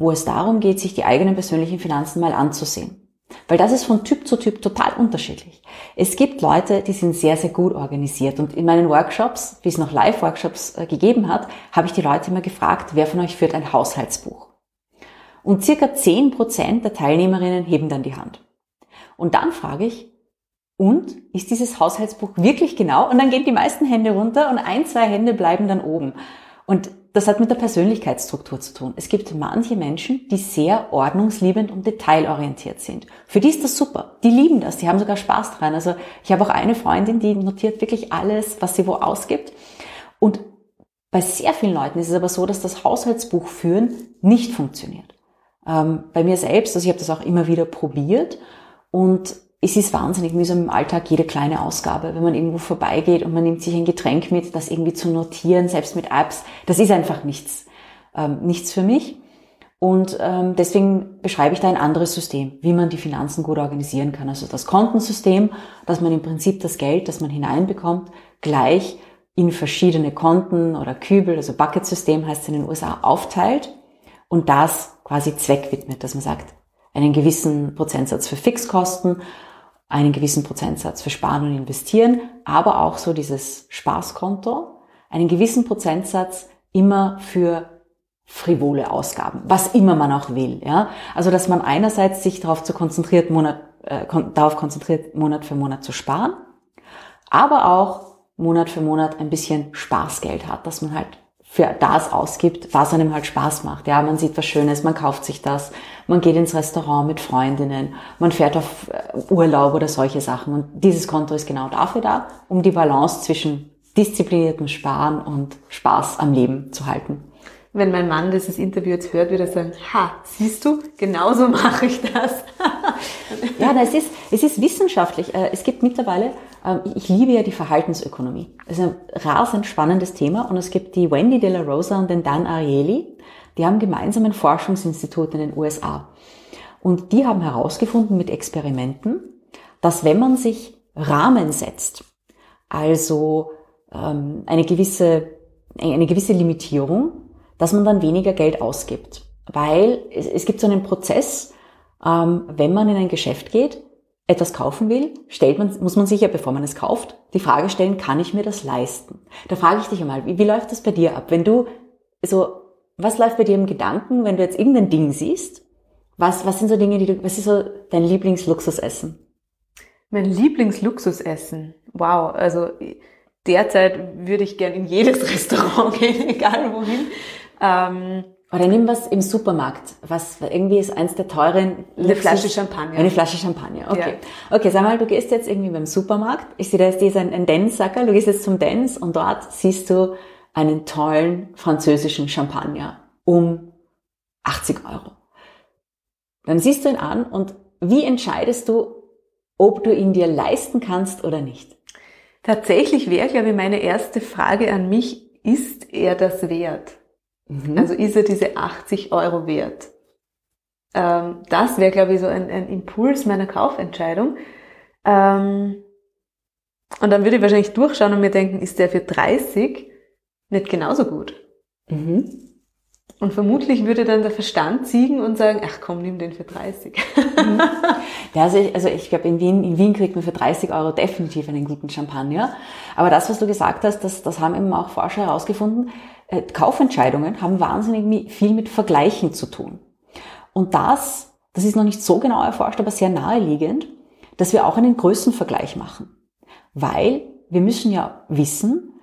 wo es darum geht, sich die eigenen persönlichen Finanzen mal anzusehen. Weil das ist von Typ zu Typ total unterschiedlich. Es gibt Leute, die sind sehr, sehr gut organisiert. Und in meinen Workshops, wie es noch Live-Workshops äh, gegeben hat, habe ich die Leute immer gefragt, wer von euch führt ein Haushaltsbuch? Und circa 10% der Teilnehmerinnen heben dann die Hand. Und dann frage ich, und ist dieses Haushaltsbuch wirklich genau? Und dann gehen die meisten Hände runter und ein, zwei Hände bleiben dann oben. Und das hat mit der Persönlichkeitsstruktur zu tun. Es gibt manche Menschen, die sehr ordnungsliebend und detailorientiert sind. Für die ist das super. Die lieben das. Die haben sogar Spaß dran. Also ich habe auch eine Freundin, die notiert wirklich alles, was sie wo ausgibt. Und bei sehr vielen Leuten ist es aber so, dass das Haushaltsbuch führen nicht funktioniert. Ähm, bei mir selbst, also ich habe das auch immer wieder probiert und es ist wahnsinnig mühsam im Alltag jede kleine Ausgabe, wenn man irgendwo vorbeigeht und man nimmt sich ein Getränk mit, das irgendwie zu notieren, selbst mit Apps, das ist einfach nichts, ähm, nichts für mich. Und ähm, deswegen beschreibe ich da ein anderes System, wie man die Finanzen gut organisieren kann. Also das Kontensystem, dass man im Prinzip das Geld, das man hineinbekommt, gleich in verschiedene Konten oder Kübel, also Bucket-System heißt es in den USA, aufteilt und das quasi zweckwidmet, dass man sagt, einen gewissen Prozentsatz für Fixkosten, einen gewissen Prozentsatz für Sparen und Investieren, aber auch so dieses Spaßkonto, einen gewissen Prozentsatz immer für frivole Ausgaben, was immer man auch will. Ja? Also dass man einerseits sich darauf zu konzentriert, Monat, äh, kon darauf konzentriert, Monat für Monat zu sparen, aber auch Monat für Monat ein bisschen Spaßgeld hat, dass man halt für das ausgibt, was einem halt Spaß macht. Ja, man sieht was Schönes, man kauft sich das, man geht ins Restaurant mit Freundinnen, man fährt auf äh, Urlaub oder solche Sachen. Und dieses Konto ist genau dafür da, um die Balance zwischen diszipliniertem Sparen und Spaß am Leben zu halten. Wenn mein Mann dieses Interview jetzt hört, wird er sagen, ha, siehst du, genauso (laughs) mache ich das. ja, es ist, es ist wissenschaftlich. Äh, es gibt mittlerweile ich liebe ja die Verhaltensökonomie. Das ist ein rasend spannendes Thema und es gibt die Wendy De La Rosa und den Dan Ariely, die haben gemeinsam ein Forschungsinstitut in den USA. Und die haben herausgefunden mit Experimenten, dass wenn man sich Rahmen setzt, also ähm, eine gewisse, eine gewisse Limitierung, dass man dann weniger Geld ausgibt. Weil es, es gibt so einen Prozess, ähm, wenn man in ein Geschäft geht, etwas kaufen will, stellt man, muss man sich ja, bevor man es kauft, die Frage stellen, kann ich mir das leisten? Da frage ich dich einmal, wie, wie läuft das bei dir ab? Wenn du, so, was läuft bei dir im Gedanken, wenn du jetzt irgendein Ding siehst? Was, was sind so Dinge, die du, was ist so dein Lieblingsluxusessen? Mein Lieblingsluxusessen? Wow, also derzeit würde ich gern in jedes (laughs) Restaurant gehen, egal wohin. Ähm, oder nimm was im Supermarkt, was irgendwie ist eins der teuren. Eine Flasche Champagner. Eine Flasche Champagner, okay. Ja. Okay, sag mal, du gehst jetzt irgendwie beim Supermarkt. Ich sehe, da ist dieser ein, ein Dance-Sacker. Du gehst jetzt zum Dance und dort siehst du einen tollen französischen Champagner um 80 Euro. Dann siehst du ihn an und wie entscheidest du, ob du ihn dir leisten kannst oder nicht? Tatsächlich wäre, glaube ich, meine erste Frage an mich, ist er das wert? Mhm. Also ist er diese 80 Euro wert? Ähm, das wäre, glaube ich, so ein, ein, Impuls meiner Kaufentscheidung. Ähm, und dann würde ich wahrscheinlich durchschauen und mir denken, ist der für 30 nicht genauso gut? Mhm. Und vermutlich würde dann der Verstand ziehen und sagen, ach komm, nimm den für 30. Mhm. (laughs) Ja, also ich, also ich glaube, in Wien, in Wien kriegt man für 30 Euro definitiv einen guten Champagner. Aber das, was du gesagt hast, das, das haben eben auch Forscher herausgefunden, Kaufentscheidungen haben wahnsinnig viel mit Vergleichen zu tun. Und das, das ist noch nicht so genau erforscht, aber sehr naheliegend, dass wir auch einen Größenvergleich machen. Weil wir müssen ja wissen,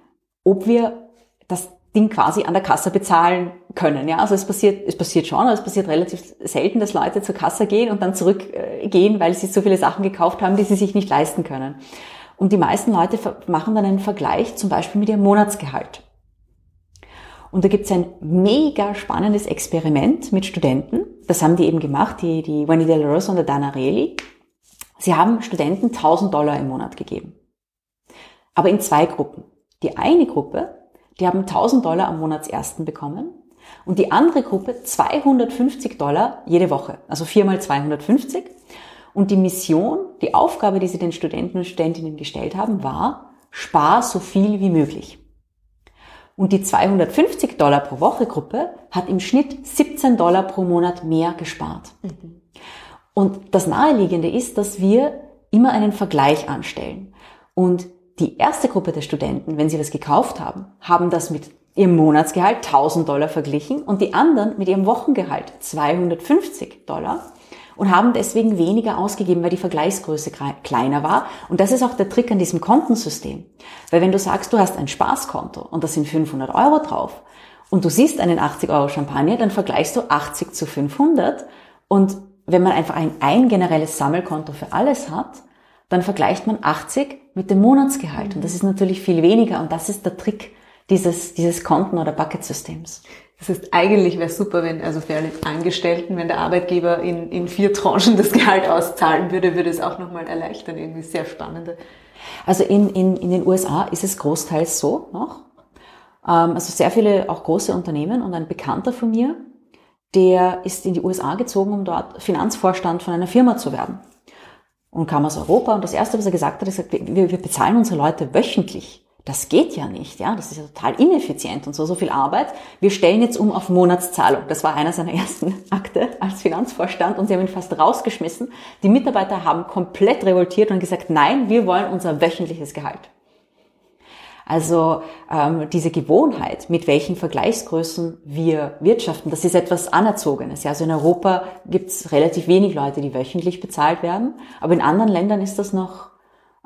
ob wir das Ding quasi an der Kasse bezahlen können. Ja, also es passiert, es passiert schon, aber es passiert relativ selten, dass Leute zur Kasse gehen und dann zurückgehen, weil sie so viele Sachen gekauft haben, die sie sich nicht leisten können. Und die meisten Leute machen dann einen Vergleich zum Beispiel mit ihrem Monatsgehalt. Und da gibt es ein mega spannendes Experiment mit Studenten. Das haben die eben gemacht, die, die Wendy Del Rosa und der Dana Reilly. Sie haben Studenten 1000 Dollar im Monat gegeben. Aber in zwei Gruppen. Die eine Gruppe, die haben 1000 Dollar am Monatsersten bekommen und die andere Gruppe 250 Dollar jede Woche. Also viermal 250. Und die Mission, die Aufgabe, die sie den Studenten und Studentinnen gestellt haben, war, spar so viel wie möglich. Und die 250 Dollar pro Woche Gruppe hat im Schnitt 17 Dollar pro Monat mehr gespart. Mhm. Und das Naheliegende ist, dass wir immer einen Vergleich anstellen. Und die erste Gruppe der Studenten, wenn sie was gekauft haben, haben das mit ihrem Monatsgehalt 1000 Dollar verglichen und die anderen mit ihrem Wochengehalt 250 Dollar und haben deswegen weniger ausgegeben, weil die Vergleichsgröße kleiner war. Und das ist auch der Trick an diesem Kontensystem. Weil wenn du sagst, du hast ein Spaßkonto und da sind 500 Euro drauf und du siehst einen 80 Euro Champagner, dann vergleichst du 80 zu 500 und wenn man einfach ein, ein generelles Sammelkonto für alles hat, dann vergleicht man 80 mit dem Monatsgehalt. Und das ist natürlich viel weniger. Und das ist der Trick dieses, dieses Konten- oder Bucket-Systems. Das heißt, eigentlich wäre super, wenn, also für alle Angestellten, wenn der Arbeitgeber in, in vier Tranchen das Gehalt auszahlen würde, würde es auch nochmal erleichtern. Irgendwie sehr spannende. Also in, in, in den USA ist es großteils so noch. Ähm, also sehr viele auch große Unternehmen und ein Bekannter von mir, der ist in die USA gezogen, um dort Finanzvorstand von einer Firma zu werden. Und kam aus Europa und das Erste, was er gesagt hat, ist, wir, wir bezahlen unsere Leute wöchentlich das geht ja nicht, ja, das ist ja total ineffizient und so, so viel Arbeit. Wir stellen jetzt um auf Monatszahlung. Das war einer seiner (laughs) ersten Akte als Finanzvorstand und sie haben ihn fast rausgeschmissen. Die Mitarbeiter haben komplett revoltiert und gesagt, nein, wir wollen unser wöchentliches Gehalt. Also ähm, diese Gewohnheit, mit welchen Vergleichsgrößen wir wirtschaften, das ist etwas Anerzogenes. Ja, also in Europa gibt es relativ wenig Leute, die wöchentlich bezahlt werden, aber in anderen Ländern ist das noch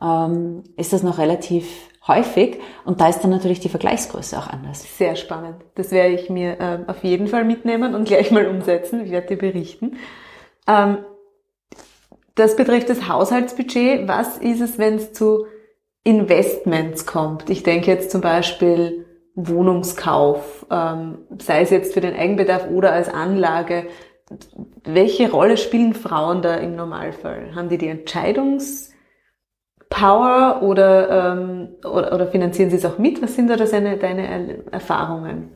ähm, ist das noch relativ häufig und da ist dann natürlich die Vergleichsgröße auch anders. Sehr spannend. Das werde ich mir äh, auf jeden Fall mitnehmen und gleich mal umsetzen. Ich werde dir berichten. Ähm, das betrifft das Haushaltsbudget. Was ist es, wenn es zu Investments kommt? Ich denke jetzt zum Beispiel Wohnungskauf, ähm, sei es jetzt für den Eigenbedarf oder als Anlage. Welche Rolle spielen Frauen da im Normalfall? Haben die die Entscheidungs Power oder, ähm, oder, oder finanzieren Sie es auch mit? Was sind da deine, deine Erfahrungen?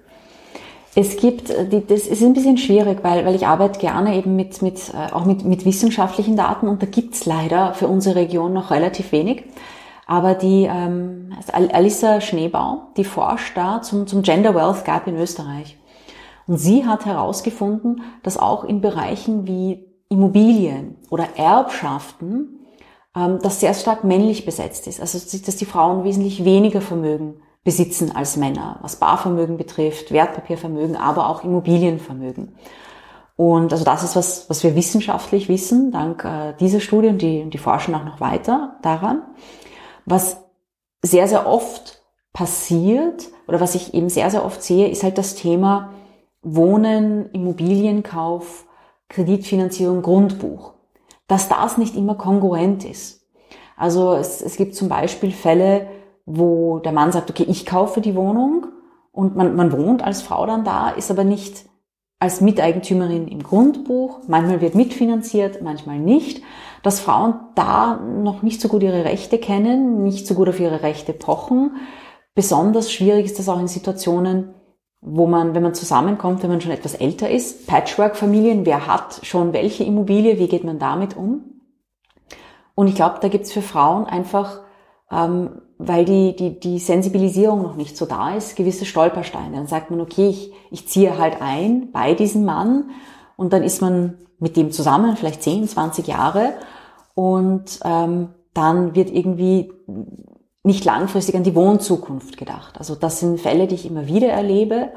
Es gibt, äh, die, das ist ein bisschen schwierig, weil, weil ich arbeite gerne eben mit, mit, äh, auch mit, mit wissenschaftlichen Daten und da gibt's leider für unsere Region noch relativ wenig. Aber die ähm, Alissa Schneebau, die forscht da zum, zum Gender Wealth Gap in Österreich. Und sie hat herausgefunden, dass auch in Bereichen wie Immobilien oder Erbschaften ähm, das sehr stark männlich besetzt ist. Also dass die Frauen wesentlich weniger Vermögen besitzen als Männer, was Barvermögen betrifft, Wertpapiervermögen, aber auch Immobilienvermögen. Und also das ist was, was wir wissenschaftlich wissen, dank äh, dieser Studie und die, die forschen auch noch weiter daran. Was sehr, sehr oft passiert oder was ich eben sehr, sehr oft sehe, ist halt das Thema Wohnen, Immobilienkauf, Kreditfinanzierung, Grundbuch dass das nicht immer kongruent ist. Also es, es gibt zum Beispiel Fälle, wo der Mann sagt, okay, ich kaufe die Wohnung und man, man wohnt als Frau dann da, ist aber nicht als Miteigentümerin im Grundbuch. Manchmal wird mitfinanziert, manchmal nicht. Dass Frauen da noch nicht so gut ihre Rechte kennen, nicht so gut auf ihre Rechte pochen. Besonders schwierig ist das auch in Situationen, wo man, wenn man zusammenkommt, wenn man schon etwas älter ist, Patchwork-Familien, wer hat schon welche Immobilie, wie geht man damit um? Und ich glaube, da gibt's für Frauen einfach, ähm, weil die, die, die Sensibilisierung noch nicht so da ist, gewisse Stolpersteine. Dann sagt man, okay, ich, ich ziehe halt ein bei diesem Mann und dann ist man mit dem zusammen, vielleicht 10, 20 Jahre und ähm, dann wird irgendwie nicht langfristig an die Wohnzukunft gedacht. Also das sind Fälle, die ich immer wieder erlebe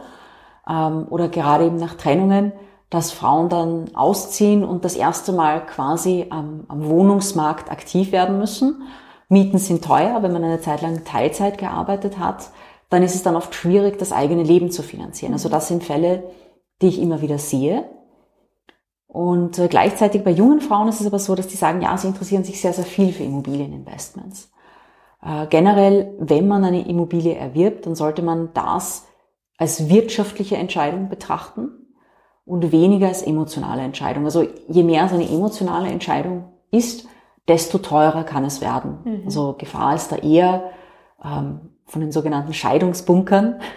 ähm, oder gerade eben nach Trennungen, dass Frauen dann ausziehen und das erste Mal quasi am, am Wohnungsmarkt aktiv werden müssen. Mieten sind teuer, wenn man eine Zeit lang Teilzeit gearbeitet hat, dann ist es dann oft schwierig, das eigene Leben zu finanzieren. Also das sind Fälle, die ich immer wieder sehe. Und äh, gleichzeitig bei jungen Frauen ist es aber so, dass die sagen, ja, sie interessieren sich sehr, sehr viel für Immobilieninvestments. Äh, generell, wenn man eine Immobilie erwirbt, dann sollte man das als wirtschaftliche Entscheidung betrachten und weniger als emotionale Entscheidung. Also je mehr es eine emotionale Entscheidung ist, desto teurer kann es werden. Mhm. Also Gefahr ist da eher ähm, von den sogenannten Scheidungsbunkern. (laughs)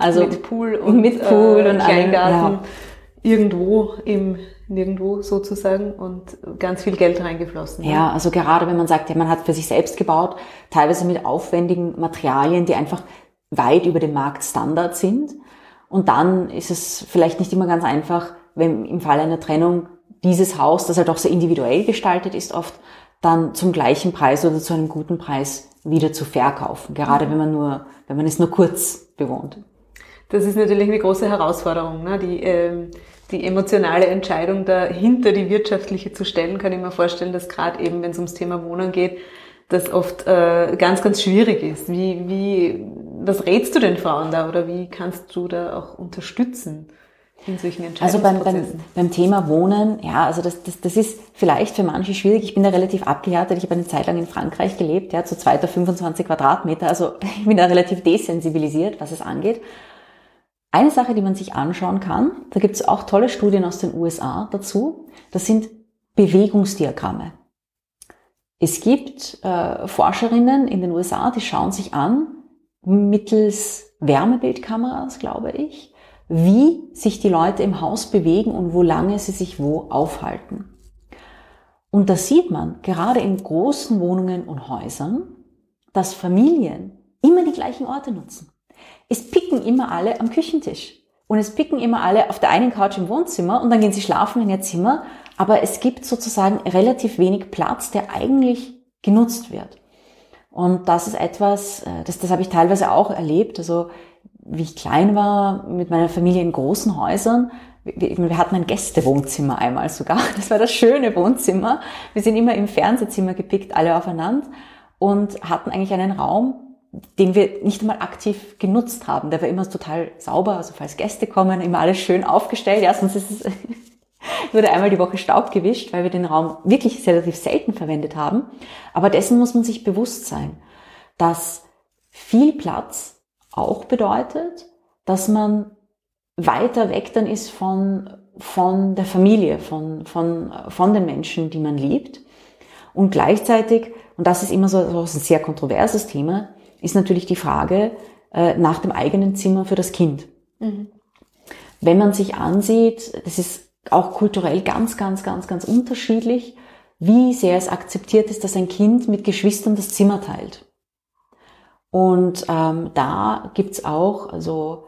Also mit Pool und, mit Pool äh, und Kleingarten allem, ja. irgendwo im nirgendwo sozusagen und ganz viel Geld reingeflossen. Ja, ne? also gerade wenn man sagt, ja, man hat für sich selbst gebaut, teilweise mit aufwendigen Materialien, die einfach weit über dem Marktstandard sind. Und dann ist es vielleicht nicht immer ganz einfach, wenn im Fall einer Trennung dieses Haus, das halt auch sehr individuell gestaltet ist, oft dann zum gleichen Preis oder zu einem guten Preis wieder zu verkaufen. Gerade mhm. wenn man nur, wenn man es nur kurz bewohnt. Das ist natürlich eine große Herausforderung, ne? die ähm, die emotionale Entscheidung dahinter die wirtschaftliche zu stellen, kann ich mir vorstellen, dass gerade eben, wenn es ums Thema Wohnen geht, das oft äh, ganz, ganz schwierig ist. Wie, wie, was rätst du den Frauen da oder wie kannst du da auch unterstützen? In solchen also beim, beim, beim Thema Wohnen, ja, also das, das, das ist vielleicht für manche schwierig. Ich bin da relativ abgehärtet. Ich habe eine Zeit lang in Frankreich gelebt, ja, zu zweiter 25 Quadratmeter. Also (laughs) ich bin da relativ desensibilisiert, was es angeht. Eine Sache, die man sich anschauen kann, da gibt es auch tolle Studien aus den USA dazu, das sind Bewegungsdiagramme. Es gibt äh, Forscherinnen in den USA, die schauen sich an, mittels Wärmebildkameras, glaube ich, wie sich die Leute im Haus bewegen und wo lange sie sich wo aufhalten. Und da sieht man, gerade in großen Wohnungen und Häusern, dass Familien, immer die gleichen Orte nutzen. Es picken immer alle am Küchentisch. Und es picken immer alle auf der einen Couch im Wohnzimmer und dann gehen sie schlafen in ihr Zimmer. Aber es gibt sozusagen relativ wenig Platz, der eigentlich genutzt wird. Und das ist etwas, äh, das, das habe ich teilweise auch erlebt. Also wie ich klein war, mit meiner Familie in großen Häusern. Wir, wir hatten ein Gästewohnzimmer einmal sogar. (laughs) Das war das schöne Wohnzimmer. Wir sind immer im Fernsehzimmer gepickt, alle aufeinander und hatten eigentlich einen Raum, den wir nicht einmal aktiv genutzt haben. Der war immer total sauber, also falls Gäste kommen, immer alles schön aufgestellt. Ja, sonst ist es, (laughs) wurde einmal die Woche Staub gewischt, weil wir den Raum wirklich relativ selten verwendet haben. Aber dessen muss man sich bewusst sein, dass viel Platz auch bedeutet, dass man weiter weg dann ist von, von der Familie, von, von, von den Menschen, die man liebt. Und gleichzeitig, und das ist immer so, so ein sehr kontroverses Thema, ist natürlich die Frage äh, nach dem eigenen Zimmer für das Kind. Mhm. Wenn man sich ansieht, das ist auch kulturell ganz, ganz, ganz, ganz unterschiedlich, wie sehr es akzeptiert ist, dass ein Kind mit Geschwistern das Zimmer teilt. Und ähm, da gibt's auch also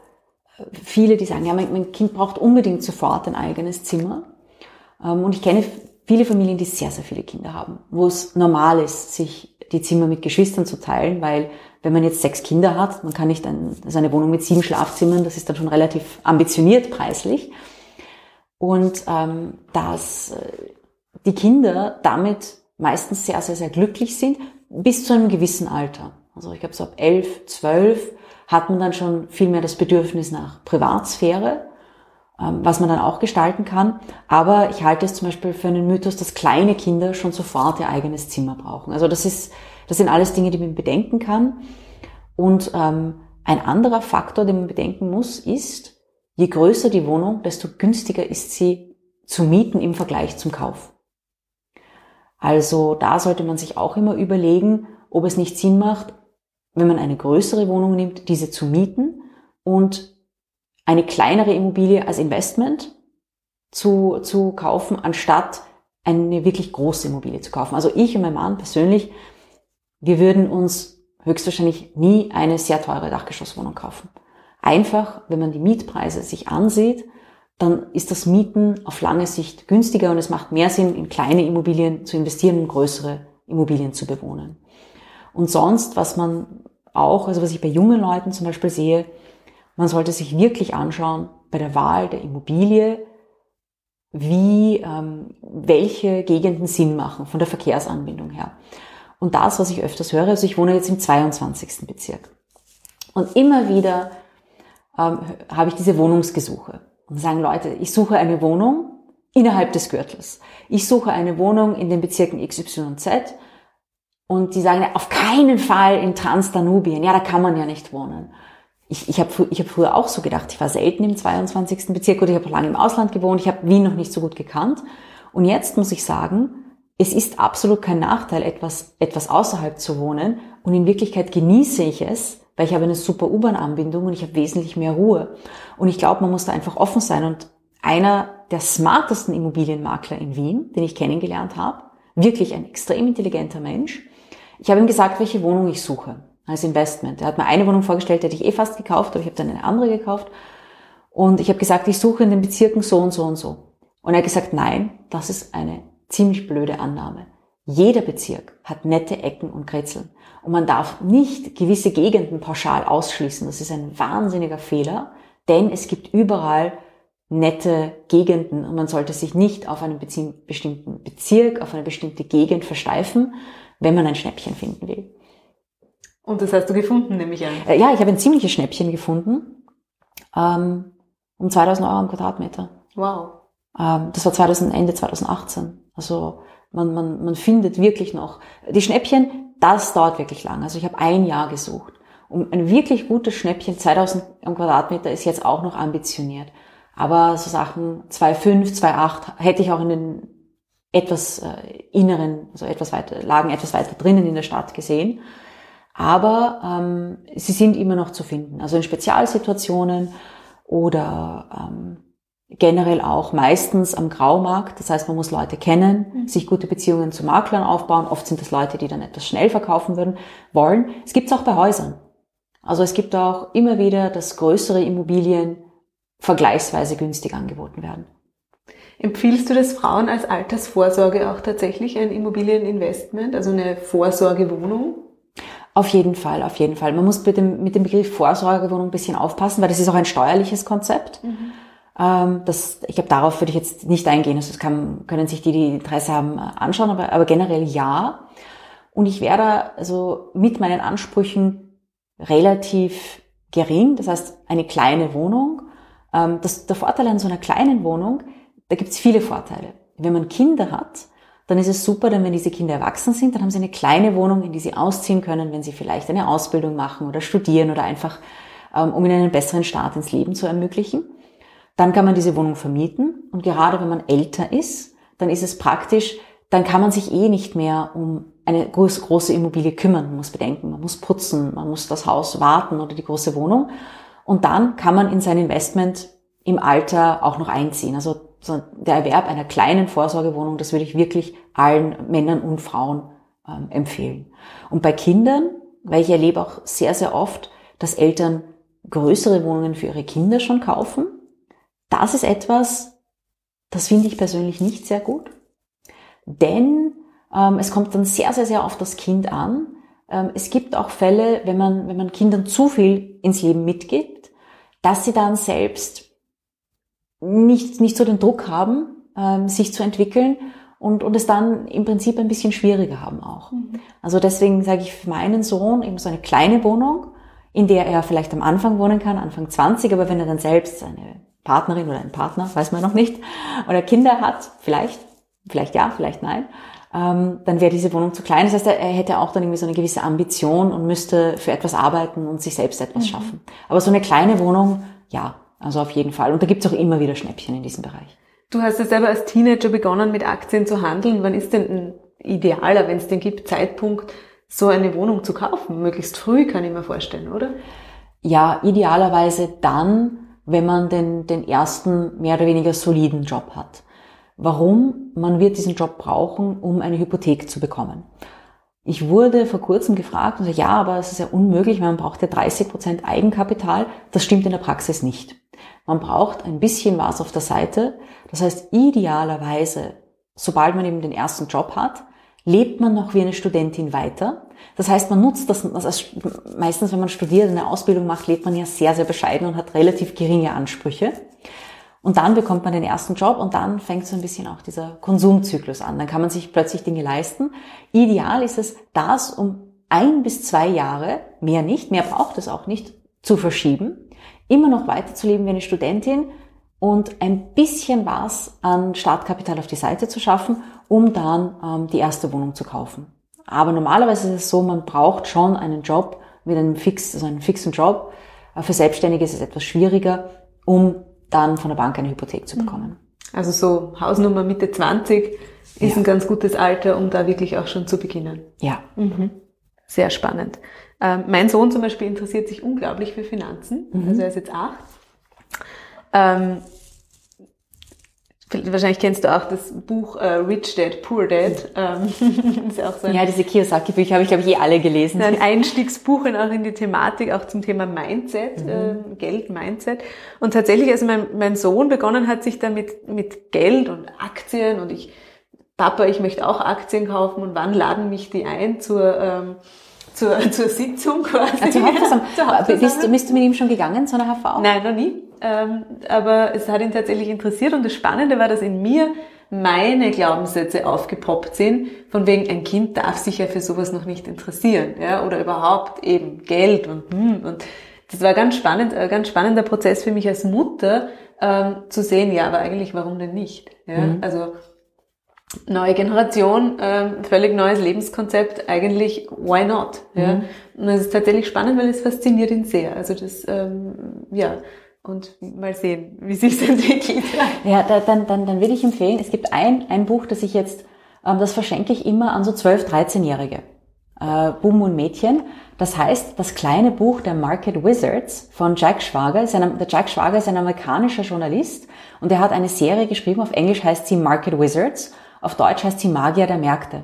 viele, die sagen, ja, mein, mein, Kind braucht unbedingt sofort ein eigenes Zimmer. Ähm, und ich kenne viele Familien, die sehr, sehr viele Kinder haben, wo es normal ist, sich die Zimmer mit Geschwistern zu teilen, weil wenn man jetzt sechs Kinder hat, man kann nicht ein, ist eine Wohnung mit sieben Schlafzimmern, das ist dann schon relativ ambitioniert preislich. Und ähm, dass äh, die Kinder damit meistens sehr, sehr, sehr glücklich sind, bis zu einem gewissen Alter. Also ich glaube, so ab elf, zwölf hat man dann schon viel mehr das Bedürfnis nach Privatsphäre, ähm, was man dann auch gestalten kann. Aber ich halte es zum Beispiel für einen Mythos, dass kleine Kinder schon sofort ihr eigenes Zimmer brauchen. Also das ist das sind alles Dinge, die man bedenken kann. Und ähm, ein anderer Faktor, den man bedenken muss, ist, je größer die Wohnung, desto günstiger ist sie zu mieten im Vergleich zum Kauf. Also da sollte man sich auch immer überlegen, ob es nicht Sinn macht, wenn man eine größere Wohnung nimmt, diese zu mieten und eine kleinere Immobilie als Investment zu, zu kaufen, anstatt eine wirklich große Immobilie zu kaufen. Also ich und mein Mann persönlich wir würden uns höchstwahrscheinlich nie eine sehr teure Dachgeschosswohnung kaufen. Einfach, wenn man die Mietpreise sich ansieht, dann ist das Mieten auf lange Sicht günstiger und es macht mehr Sinn, in kleine Immobilien zu investieren und größere Immobilien zu bewohnen. Und sonst, was man auch, also was ich bei jungen Leuten zum Beispiel sehe, man sollte sich wirklich anschauen bei der Wahl der Immobilie, wie, ähm, welche Gegenden Sinn machen von der Verkehrsanbindung her. Und das, was ich öfters höre, also ich wohne jetzt im 22. Bezirk. Und immer wieder ähm, habe ich diese Wohnungsgesuche. Und sagen Leute, ich suche eine Wohnung innerhalb des Gürtels. Ich suche eine Wohnung in den Bezirken XYZ. Und die sagen, auf keinen Fall in Transdanubien. Ja, da kann man ja nicht wohnen. Ich, ich habe ich hab früher auch so gedacht, ich war selten im 22. Bezirk oder ich habe lange im Ausland gewohnt, ich habe Wien noch nicht so gut gekannt. Und jetzt muss ich sagen, es ist absolut kein Nachteil, etwas, etwas außerhalb zu wohnen. Und in Wirklichkeit genieße ich es, weil ich habe eine super U-Bahn-Anbindung und ich habe wesentlich mehr Ruhe. Und ich glaube, man muss da einfach offen sein. Und einer der smartesten Immobilienmakler in Wien, den ich kennengelernt habe, wirklich ein extrem intelligenter Mensch, ich habe ihm gesagt, welche Wohnung ich suche als Investment. Er hat mir eine Wohnung vorgestellt, die hätte ich eh fast gekauft, aber ich habe dann eine andere gekauft. Und ich habe gesagt, ich suche in den Bezirken so und so und so. Und er hat gesagt, nein, das ist eine ziemlich blöde Annahme. Jeder Bezirk hat nette Ecken und Kretzeln. Und man darf nicht gewisse Gegenden pauschal ausschließen. Das ist ein wahnsinniger Fehler, denn es gibt überall nette Gegenden und man sollte sich nicht auf einen bestimmten Bezirk, auf eine bestimmte Gegend versteifen, wenn man ein Schnäppchen finden will. Und das hast du gefunden, nehme ich an? Äh, ja, ich habe ein ziemliches Schnäppchen gefunden. Ähm, um 2000 Euro am Quadratmeter. Wow. Ähm, das war 2000, Ende 2018. Also man, man, man findet wirklich noch. Die Schnäppchen, das dauert wirklich lang. Also ich habe ein Jahr gesucht. Und ein wirklich gutes Schnäppchen, 2000 am Quadratmeter, ist jetzt auch noch ambitioniert. Aber so Sachen 2,5, 2,8 hätte ich auch in den etwas äh, inneren, also etwas weiter, lagen etwas weiter drinnen in der Stadt gesehen. Aber ähm, sie sind immer noch zu finden. Also in Spezialsituationen oder ähm, generell auch meistens am Graumarkt. Das heißt, man muss Leute kennen, mhm. sich gute Beziehungen zu Maklern aufbauen. Oft sind das Leute, die dann etwas schnell verkaufen würden, wollen. Es gibt es auch bei Häusern. Also es gibt auch immer wieder, dass größere Immobilien vergleichsweise günstig angeboten werden. Empfiehlst du das Frauen als Altersvorsorge auch tatsächlich ein Immobilieninvestment, also eine Vorsorgewohnung? Auf jeden Fall, auf jeden Fall. Man muss mit dem, mit dem Begriff Vorsorgewohnung ein bisschen aufpassen, weil das ist auch ein steuerliches Konzept. Mhm. Ähm, das, ich glaube, darauf würde ich jetzt nicht eingehen. Also das kann, können sich die, die Interesse haben, anschauen, aber, aber generell ja. Und ich werde also mit meinen Ansprüchen relativ gering, das heißt eine kleine Wohnung. Ähm, das, der Vorteil an so einer kleinen Wohnung, da gibt es viele Vorteile. Wenn man Kinder hat, dann ist es super, denn wenn diese Kinder erwachsen sind, dann haben sie eine kleine Wohnung, in die sie ausziehen können, wenn sie vielleicht eine Ausbildung machen oder studieren oder einfach, ähm, um ihnen einen besseren Start ins Leben zu ermöglichen. Dann kann man diese Wohnung vermieten und gerade wenn man älter ist, dann ist es praktisch, dann kann man sich eh nicht mehr um eine große Immobilie kümmern. Man muss bedenken, man muss putzen, man muss das Haus warten oder die große Wohnung. Und dann kann man in sein Investment im Alter auch noch einziehen. Also der Erwerb einer kleinen Vorsorgewohnung, das würde ich wirklich allen Männern und Frauen ähm, empfehlen. Und bei Kindern, weil ich erlebe auch sehr, sehr oft, dass Eltern größere Wohnungen für ihre Kinder schon kaufen. Das ist etwas, das finde ich persönlich nicht sehr gut. Denn ähm, es kommt dann sehr, sehr, sehr auf das Kind an. Ähm, es gibt auch Fälle, wenn man, wenn man Kindern zu viel ins Leben mitgibt, dass sie dann selbst nicht, nicht so den Druck haben, ähm, sich zu entwickeln und, und es dann im Prinzip ein bisschen schwieriger haben auch. Mhm. Also deswegen sage ich für meinen Sohn eben so eine kleine Wohnung, in der er vielleicht am Anfang wohnen kann, Anfang 20, aber wenn er dann selbst eine Partnerin oder einen Partner, weiß man noch nicht, oder Kinder hat, vielleicht, vielleicht ja, vielleicht nein, ähm, dann wäre diese Wohnung zu klein. Das heißt, er hätte auch dann irgendwie so eine gewisse Ambition und müsste für etwas arbeiten und sich selbst etwas mhm. schaffen. Aber so eine kleine Wohnung, ja, also auf jeden Fall. Und da gibt es auch immer wieder Schnäppchen in diesem Bereich. Du hast ja selber als Teenager begonnen, mit Aktien zu handeln. Wann ist denn ein idealer, wenn es den gibt, Zeitpunkt, so eine Wohnung zu kaufen? Möglichst früh, kann ich mir vorstellen, oder? Ja, idealerweise dann, wenn man den, den ersten mehr oder weniger soliden Job hat. Warum? Man wird diesen Job brauchen, um eine Hypothek zu bekommen. Ich wurde vor kurzem gefragt und so, ja, aber es ist ja unmöglich, man braucht ja 30 Prozent Eigenkapital. Das stimmt in der Praxis nicht. Man braucht ein bisschen was auf der Seite. Das heißt, idealerweise, sobald man eben den ersten Job hat, lebt man noch wie eine Studentin weiter. Das heißt, man nutzt das, also meistens, wenn man studiert, eine Ausbildung macht, lebt man ja sehr, sehr bescheiden und hat relativ geringe Ansprüche. Und dann bekommt man den ersten Job und dann fängt so ein bisschen auch dieser Konsumzyklus an. Dann kann man sich plötzlich Dinge leisten. Ideal ist es, das um ein bis zwei Jahre, mehr nicht, mehr braucht es auch nicht, zu verschieben immer noch weiterzuleben wie eine Studentin und ein bisschen was an Startkapital auf die Seite zu schaffen, um dann ähm, die erste Wohnung zu kaufen. Aber normalerweise ist es so, man braucht schon einen Job mit einem fix, also einen fixen Job. Für Selbstständige ist es etwas schwieriger, um dann von der Bank eine Hypothek zu bekommen. Also so Hausnummer Mitte 20 ist ja. ein ganz gutes Alter, um da wirklich auch schon zu beginnen. Ja. Mhm. Sehr spannend. Ähm, mein Sohn zum Beispiel interessiert sich unglaublich für Finanzen. Mhm. Also er ist jetzt acht. Ähm, wahrscheinlich kennst du auch das Buch äh, Rich Dad, Poor Dad. Ähm, (laughs) ja, auch so ja, diese Kiyosaki-Bücher habe ich, glaube ich, eh alle gelesen. Ein Einstiegsbuch in, auch in die Thematik, auch zum Thema Mindset, mhm. äh, Geld, Mindset. Und tatsächlich, als mein, mein Sohn begonnen hat, sich damit mit Geld und Aktien und ich, Papa, ich möchte auch Aktien kaufen und wann laden mich die ein zur... Ähm, zur, zur Sitzung quasi. Ja, zur Hauptversammlung. (laughs) zur Hauptversammlung. Bist, bist, du mit ihm schon gegangen zu einer HV? Nein, noch nie. Ähm, aber es hat ihn tatsächlich interessiert und das Spannende war, dass in mir meine Glaubenssätze aufgepoppt sind, von wegen ein Kind darf sich ja für sowas noch nicht interessieren, ja, oder überhaupt eben Geld und hm, und das war ganz spannend, ein ganz spannender Prozess für mich als Mutter, ähm, zu sehen, ja, aber eigentlich warum denn nicht? Ja? Mhm. Also neue Generation, ähm, völlig neues Lebenskonzept, eigentlich why not? Ja? Mhm. Und es ist tatsächlich spannend, weil es fasziniert ihn sehr. Also das, ähm, ja, und mal sehen, wie sich das (laughs) entwickelt. Ja, da, dann, dann, dann würde ich empfehlen, es gibt ein, ein Buch, das ich jetzt, ähm, das verschenke ich immer an so 12-, 13-Jährige. Äh, Buben und Mädchen. Das heißt, das kleine Buch der Market Wizards von Jack Schwager. Ein, der Jack Schwager ist ein amerikanischer Journalist und er hat eine Serie geschrieben, auf Englisch heißt sie Market Wizards. Auf Deutsch heißt sie Magier der Märkte.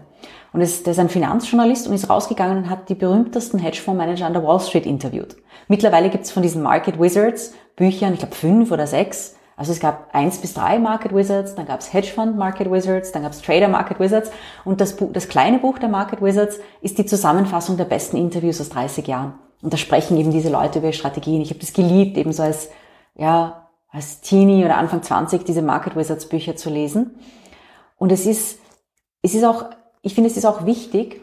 Und es, der ist ein Finanzjournalist und ist rausgegangen und hat die berühmtesten Hedgefondsmanager an der Wall Street interviewt. Mittlerweile gibt es von diesen Market Wizards Büchern, ich glaube fünf oder sechs. Also es gab eins bis drei Market Wizards, dann gab es Hedgefund Market Wizards, dann gab es Trader Market Wizards und das, Buch, das kleine Buch der Market Wizards ist die Zusammenfassung der besten Interviews aus 30 Jahren. Und da sprechen eben diese Leute über Strategien. Ich habe das geliebt, eben so als, ja, als Teenie oder Anfang 20 diese Market Wizards Bücher zu lesen. Und es ist, es ist auch, ich finde, es ist auch wichtig,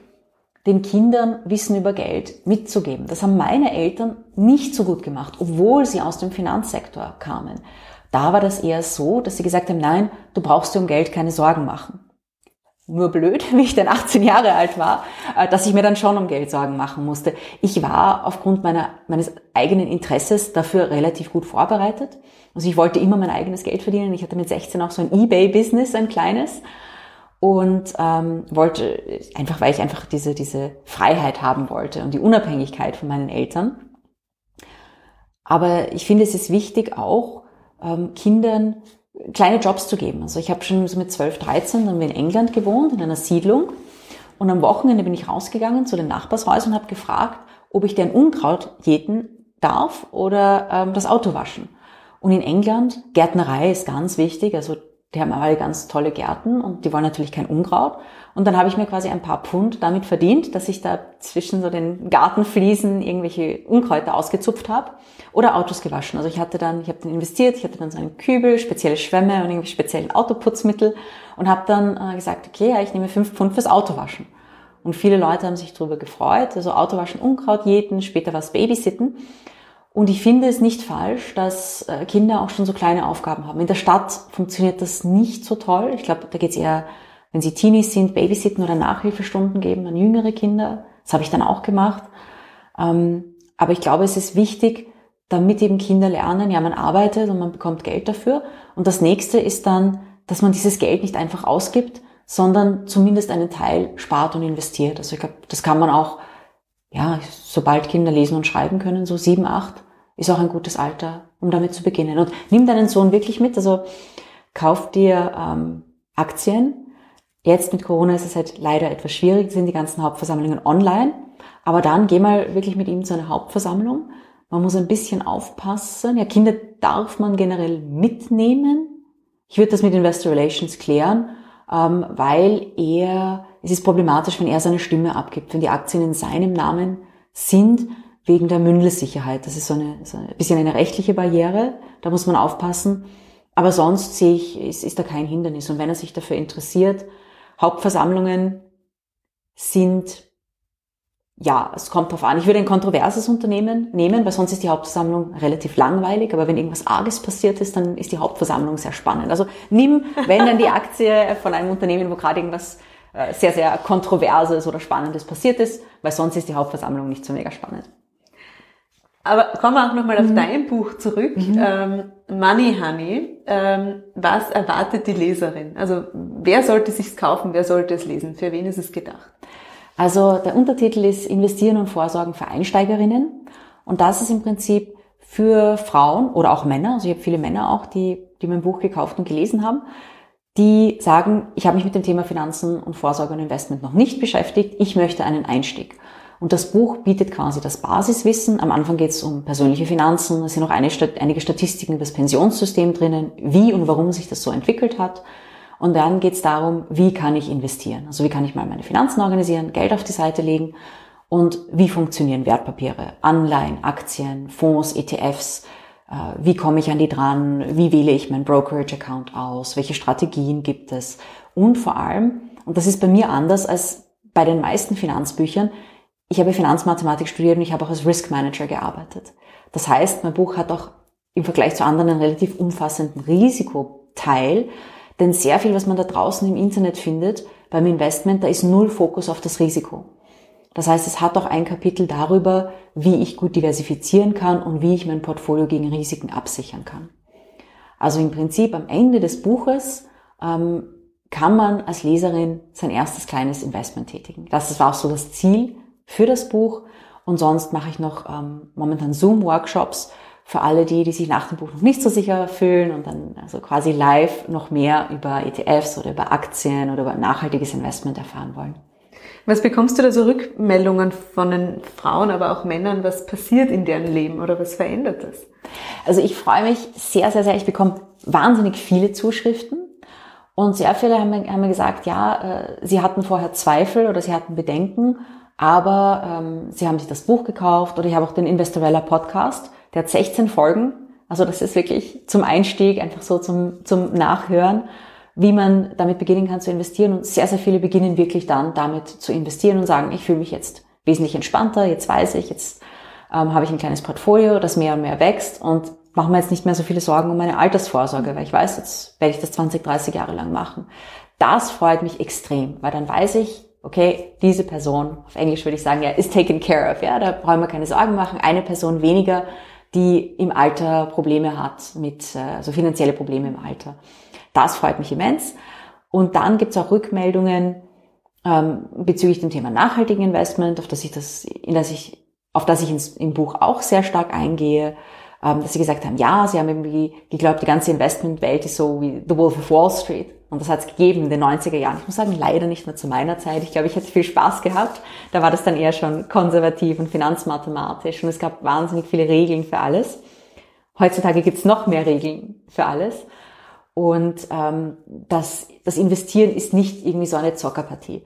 den Kindern Wissen über Geld mitzugeben. Das haben meine Eltern nicht so gut gemacht, obwohl sie aus dem Finanzsektor kamen. Da war das eher so, dass sie gesagt haben, nein, du brauchst dir um Geld keine Sorgen machen. Nur blöd, (laughs) wie ich dann 18 Jahre alt war, äh, dass ich mir dann schon um Geld Sorgen machen musste. Ich war aufgrund meiner, meines eigenen Interesses dafür relativ gut vorbereitet. Also ich wollte immer mein eigenes Geld verdienen. Ich hatte mit 16 auch so ein Ebay-Business, ein kleines und ähm, wollte einfach, weil ich einfach diese diese Freiheit haben wollte und die Unabhängigkeit von meinen Eltern. Aber ich finde, es ist wichtig auch ähm, Kindern kleine Jobs zu geben. Also ich habe schon so mit 12, 13 dann in England gewohnt in einer Siedlung und am Wochenende bin ich rausgegangen zu den Nachbarshäusern und habe gefragt, ob ich den Unkraut jäten darf oder ähm, das Auto waschen. Und in England, Gärtnerei ist ganz wichtig, also die haben alle ganz tolle Gärten und die wollen natürlich kein Unkraut. Und dann habe ich mir quasi ein paar Pfund damit verdient, dass ich da zwischen so den Gartenfliesen irgendwelche Unkräuter ausgezupft habe oder Autos gewaschen. Also ich hatte dann, ich habe dann investiert, ich hatte dann so einen Kübel, spezielle Schwämme und irgendwie speziellen Autoputzmittel und habe dann äh, gesagt, okay, ja, ich nehme fünf Pfund fürs Autowaschen. Und viele Leute haben sich darüber gefreut. Also Autowaschen, Unkraut jäten, später was Babysitten. Und ich finde es nicht falsch, dass äh, Kinder auch schon so kleine Aufgaben haben. In der Stadt funktioniert das nicht so toll. Ich glaube, da geht es eher, wenn sie Teenies sind, Babysitten oder Nachhilfestunden geben an jüngere Kinder. Das habe ich dann auch gemacht. Ähm, aber ich glaube, es ist wichtig, damit eben Kinder lernen, ja, man arbeitet und man bekommt Geld dafür. Und das nächste ist dann, dass man dieses Geld nicht einfach ausgibt, sondern zumindest einen Teil spart und investiert. Also ich glaube, das kann man auch, ja, sobald Kinder lesen und schreiben können, so sieben, acht, ist auch ein gutes Alter, um damit zu beginnen. Und nimm deinen Sohn wirklich mit. Also kauf dir ähm, Aktien. Jetzt mit Corona ist es halt leider etwas schwierig, sind die ganzen Hauptversammlungen online. Aber dann geh mal wirklich mit ihm zu einer Hauptversammlung. Man muss ein bisschen aufpassen. Ja, Kinder darf man generell mitnehmen. Ich würde das mit Investor Relations klären, ähm, weil er, es ist problematisch, wenn er seine Stimme abgibt, wenn die Aktien in seinem Namen sind wegen der Mündelsicherheit. Das ist so, eine, so ein bisschen eine rechtliche Barriere, da muss man aufpassen. Aber sonst sehe ich, ist, ist da kein Hindernis. Und wenn er sich dafür interessiert, Hauptversammlungen sind, ja, es kommt drauf an. Ich würde ein kontroverses Unternehmen nehmen, weil sonst ist die Hauptversammlung relativ langweilig. Aber wenn irgendwas Arges passiert ist, dann ist die Hauptversammlung sehr spannend. Also nimm, wenn dann die Aktie von einem Unternehmen, wo gerade irgendwas äh, sehr, sehr Kontroverses oder Spannendes passiert ist, weil sonst ist die Hauptversammlung nicht so mega spannend. Aber kommen wir auch nochmal auf mhm. dein Buch zurück, mhm. ähm, Money Honey. Ähm, was erwartet die Leserin? Also wer sollte sich's kaufen, wer sollte es lesen? Für wen ist es gedacht? Also der Untertitel ist Investieren und Vorsorgen für Einsteigerinnen. Und das ist im Prinzip für Frauen oder auch Männer, also ich habe viele Männer auch, die, die mein Buch gekauft und gelesen haben, die sagen, ich habe mich mit dem Thema Finanzen und Vorsorge und Investment noch nicht beschäftigt, ich möchte einen Einstieg. Und das Buch bietet quasi das Basiswissen. Am Anfang geht es um persönliche Finanzen. Es sind auch einige Statistiken über das Pensionssystem drinnen, wie und warum sich das so entwickelt hat. Und dann geht es darum, wie kann ich investieren? Also wie kann ich mal meine Finanzen organisieren, Geld auf die Seite legen und wie funktionieren Wertpapiere, Anleihen, Aktien, Fonds, ETFs, äh, wie komme ich an die dran, wie wähle ich meinen Brokerage-Account aus, welche Strategien gibt es und vor allem, und das ist bei mir anders als bei den meisten Finanzbüchern, ich habe Finanzmathematik studiert und ich habe auch als Risk Manager gearbeitet. Das heißt, mein Buch hat auch im Vergleich zu anderen einen relativ umfassenden Risikoteil, denn sehr viel, was man da draußen im Internet findet, beim Investment, da ist null Fokus auf das Risiko. Das heißt, es hat auch ein Kapitel darüber, wie ich gut diversifizieren kann und wie ich mein Portfolio gegen Risiken absichern kann. Also im Prinzip am Ende des Buches ähm, kann man als Leserin sein erstes kleines Investment tätigen. Das war auch so das Ziel für das Buch. Und sonst mache ich noch ähm, momentan Zoom-Workshops für alle die, die sich nach dem Buch noch nicht so sicher fühlen und dann also quasi live noch mehr über ETFs oder über Aktien oder über nachhaltiges Investment erfahren wollen. Was bekommst du da so Rückmeldungen von den Frauen, aber auch Männern? Was passiert in deren Leben oder was verändert das? Also ich freue mich sehr, sehr, sehr. Ich bekomme wahnsinnig viele Zuschriften. Und sehr viele haben mir, haben mir gesagt, ja, äh, sie hatten vorher Zweifel oder sie hatten Bedenken, aber ähm, sie haben sich das Buch gekauft oder ich habe auch den Investorella Podcast, der hat 16 Folgen. Also das ist wirklich zum Einstieg, einfach so zum, zum Nachhören wie man damit beginnen kann zu investieren. Und sehr, sehr viele beginnen wirklich dann damit zu investieren und sagen, ich fühle mich jetzt wesentlich entspannter, jetzt weiß ich, jetzt ähm, habe ich ein kleines Portfolio, das mehr und mehr wächst und mache mir jetzt nicht mehr so viele Sorgen um meine Altersvorsorge, weil ich weiß, jetzt werde ich das 20, 30 Jahre lang machen. Das freut mich extrem, weil dann weiß ich, okay, diese Person, auf Englisch würde ich sagen, ja, is taken care of, ja, da brauchen wir keine Sorgen machen, eine Person weniger, die im Alter Probleme hat mit, äh, also finanzielle Probleme im Alter. Das freut mich immens. Und dann gibt es auch Rückmeldungen ähm, bezüglich dem Thema nachhaltigen Investment, auf das ich das, in das ich, auf das ich ins, im Buch auch sehr stark eingehe, ähm, dass sie gesagt haben, ja, sie haben irgendwie geglaubt, die ganze Investmentwelt ist so wie The Wolf of Wall Street. Und das hat es gegeben in den 90er Jahren. Ich muss sagen, leider nicht mehr zu meiner Zeit. Ich glaube, ich hätte viel Spaß gehabt. Da war das dann eher schon konservativ und finanzmathematisch und es gab wahnsinnig viele Regeln für alles. Heutzutage gibt es noch mehr Regeln für alles. Und ähm, das, das Investieren ist nicht irgendwie so eine Zockerpartie.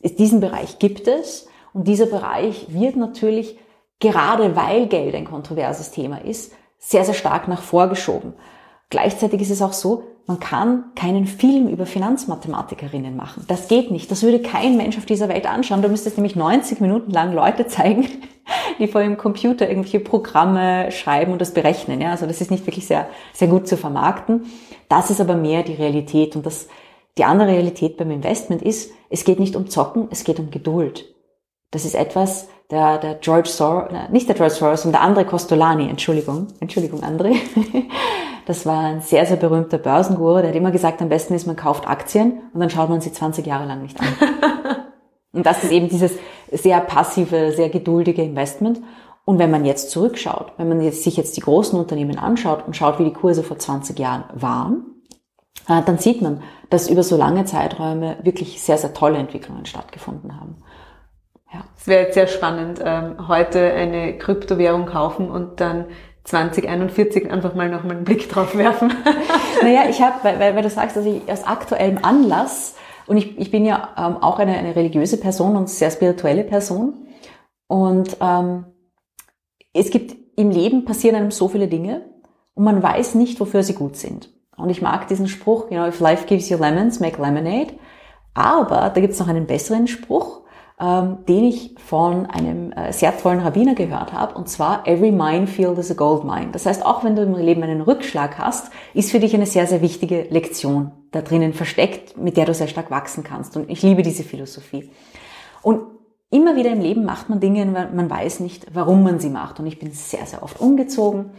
Diesen Bereich gibt es und dieser Bereich wird natürlich, gerade weil Geld ein kontroverses Thema ist, sehr, sehr stark nach vorgeschoben. Gleichzeitig ist es auch so, man kann keinen Film über Finanzmathematikerinnen machen. Das geht nicht. Das würde kein Mensch auf dieser Welt anschauen. Du müsstest nämlich 90 Minuten lang Leute zeigen, (laughs) die vor dem Computer irgendwelche Programme schreiben und das berechnen. Ja, also das ist nicht wirklich sehr, sehr gut zu vermarkten. Das ist aber mehr die Realität. Und das, die andere Realität beim Investment ist, es geht nicht um Zocken, es geht um Geduld. Das ist etwas, der, der George Soros, nicht der George Soros, sondern der andere Costolani, Entschuldigung, Entschuldigung, André. (laughs) Das war ein sehr, sehr berühmter Börsenguru, der hat immer gesagt, am besten ist, man kauft Aktien und dann schaut man sie 20 Jahre lang nicht an. (laughs) und das ist eben dieses sehr passive, sehr geduldige Investment. Und wenn man jetzt zurückschaut, wenn man jetzt, sich jetzt die großen Unternehmen anschaut und schaut, wie die Kurse vor 20 Jahren waren, äh, dann sieht man, dass über so lange Zeiträume wirklich sehr, sehr tolle Entwicklungen stattgefunden haben. Ja. Es wäre jetzt sehr spannend, ähm, heute eine Kryptowährung kaufen und dann 2041 einfach mal noch mal einen Blick drauf werfen. (laughs) naja, ich habe, weil, weil, du sagst, dass ich aus aktuellem Anlass, und ich, ich bin ja ähm, auch eine, eine religiöse Person und sehr spirituelle Person, und ähm, es gibt im Leben passieren einem so viele Dinge und man weiß nicht, wofür sie gut sind. Und ich mag diesen Spruch, you know, if life gives you lemons, make lemonade. Aber da gibt es noch einen besseren Spruch, ähm, den ich von einem äh, sehr tollen Rabbiner gehört habe, und zwar Every minefield is a gold mine. Das heißt, auch wenn du im Leben einen Rückschlag hast, ist für dich eine sehr, sehr wichtige Lektion da drinnen versteckt, mit der du sehr stark wachsen kannst. Und ich liebe diese Philosophie. Und immer wieder im Leben macht man Dinge, man weiß nicht, warum man sie macht. Und ich bin sehr, sehr oft umgezogen.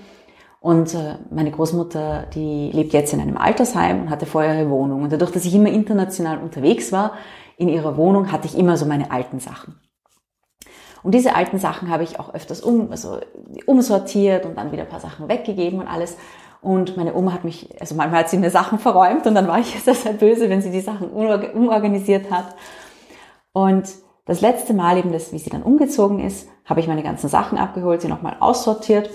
Und äh, meine Großmutter, die lebt jetzt in einem Altersheim und hatte vorher ihre Wohnung. Und dadurch, dass ich immer international unterwegs war, in ihrer Wohnung hatte ich immer so meine alten Sachen. Und diese alten Sachen habe ich auch öfters um, also umsortiert und dann wieder ein paar Sachen weggegeben und alles. Und meine Oma hat mich, also manchmal hat sie mir Sachen verräumt und dann war ich (laughs) sehr, sehr böse, wenn sie die Sachen umorganisiert hat. Und das letzte Mal eben, das, wie sie dann umgezogen ist, habe ich meine ganzen Sachen abgeholt, sie nochmal aussortiert.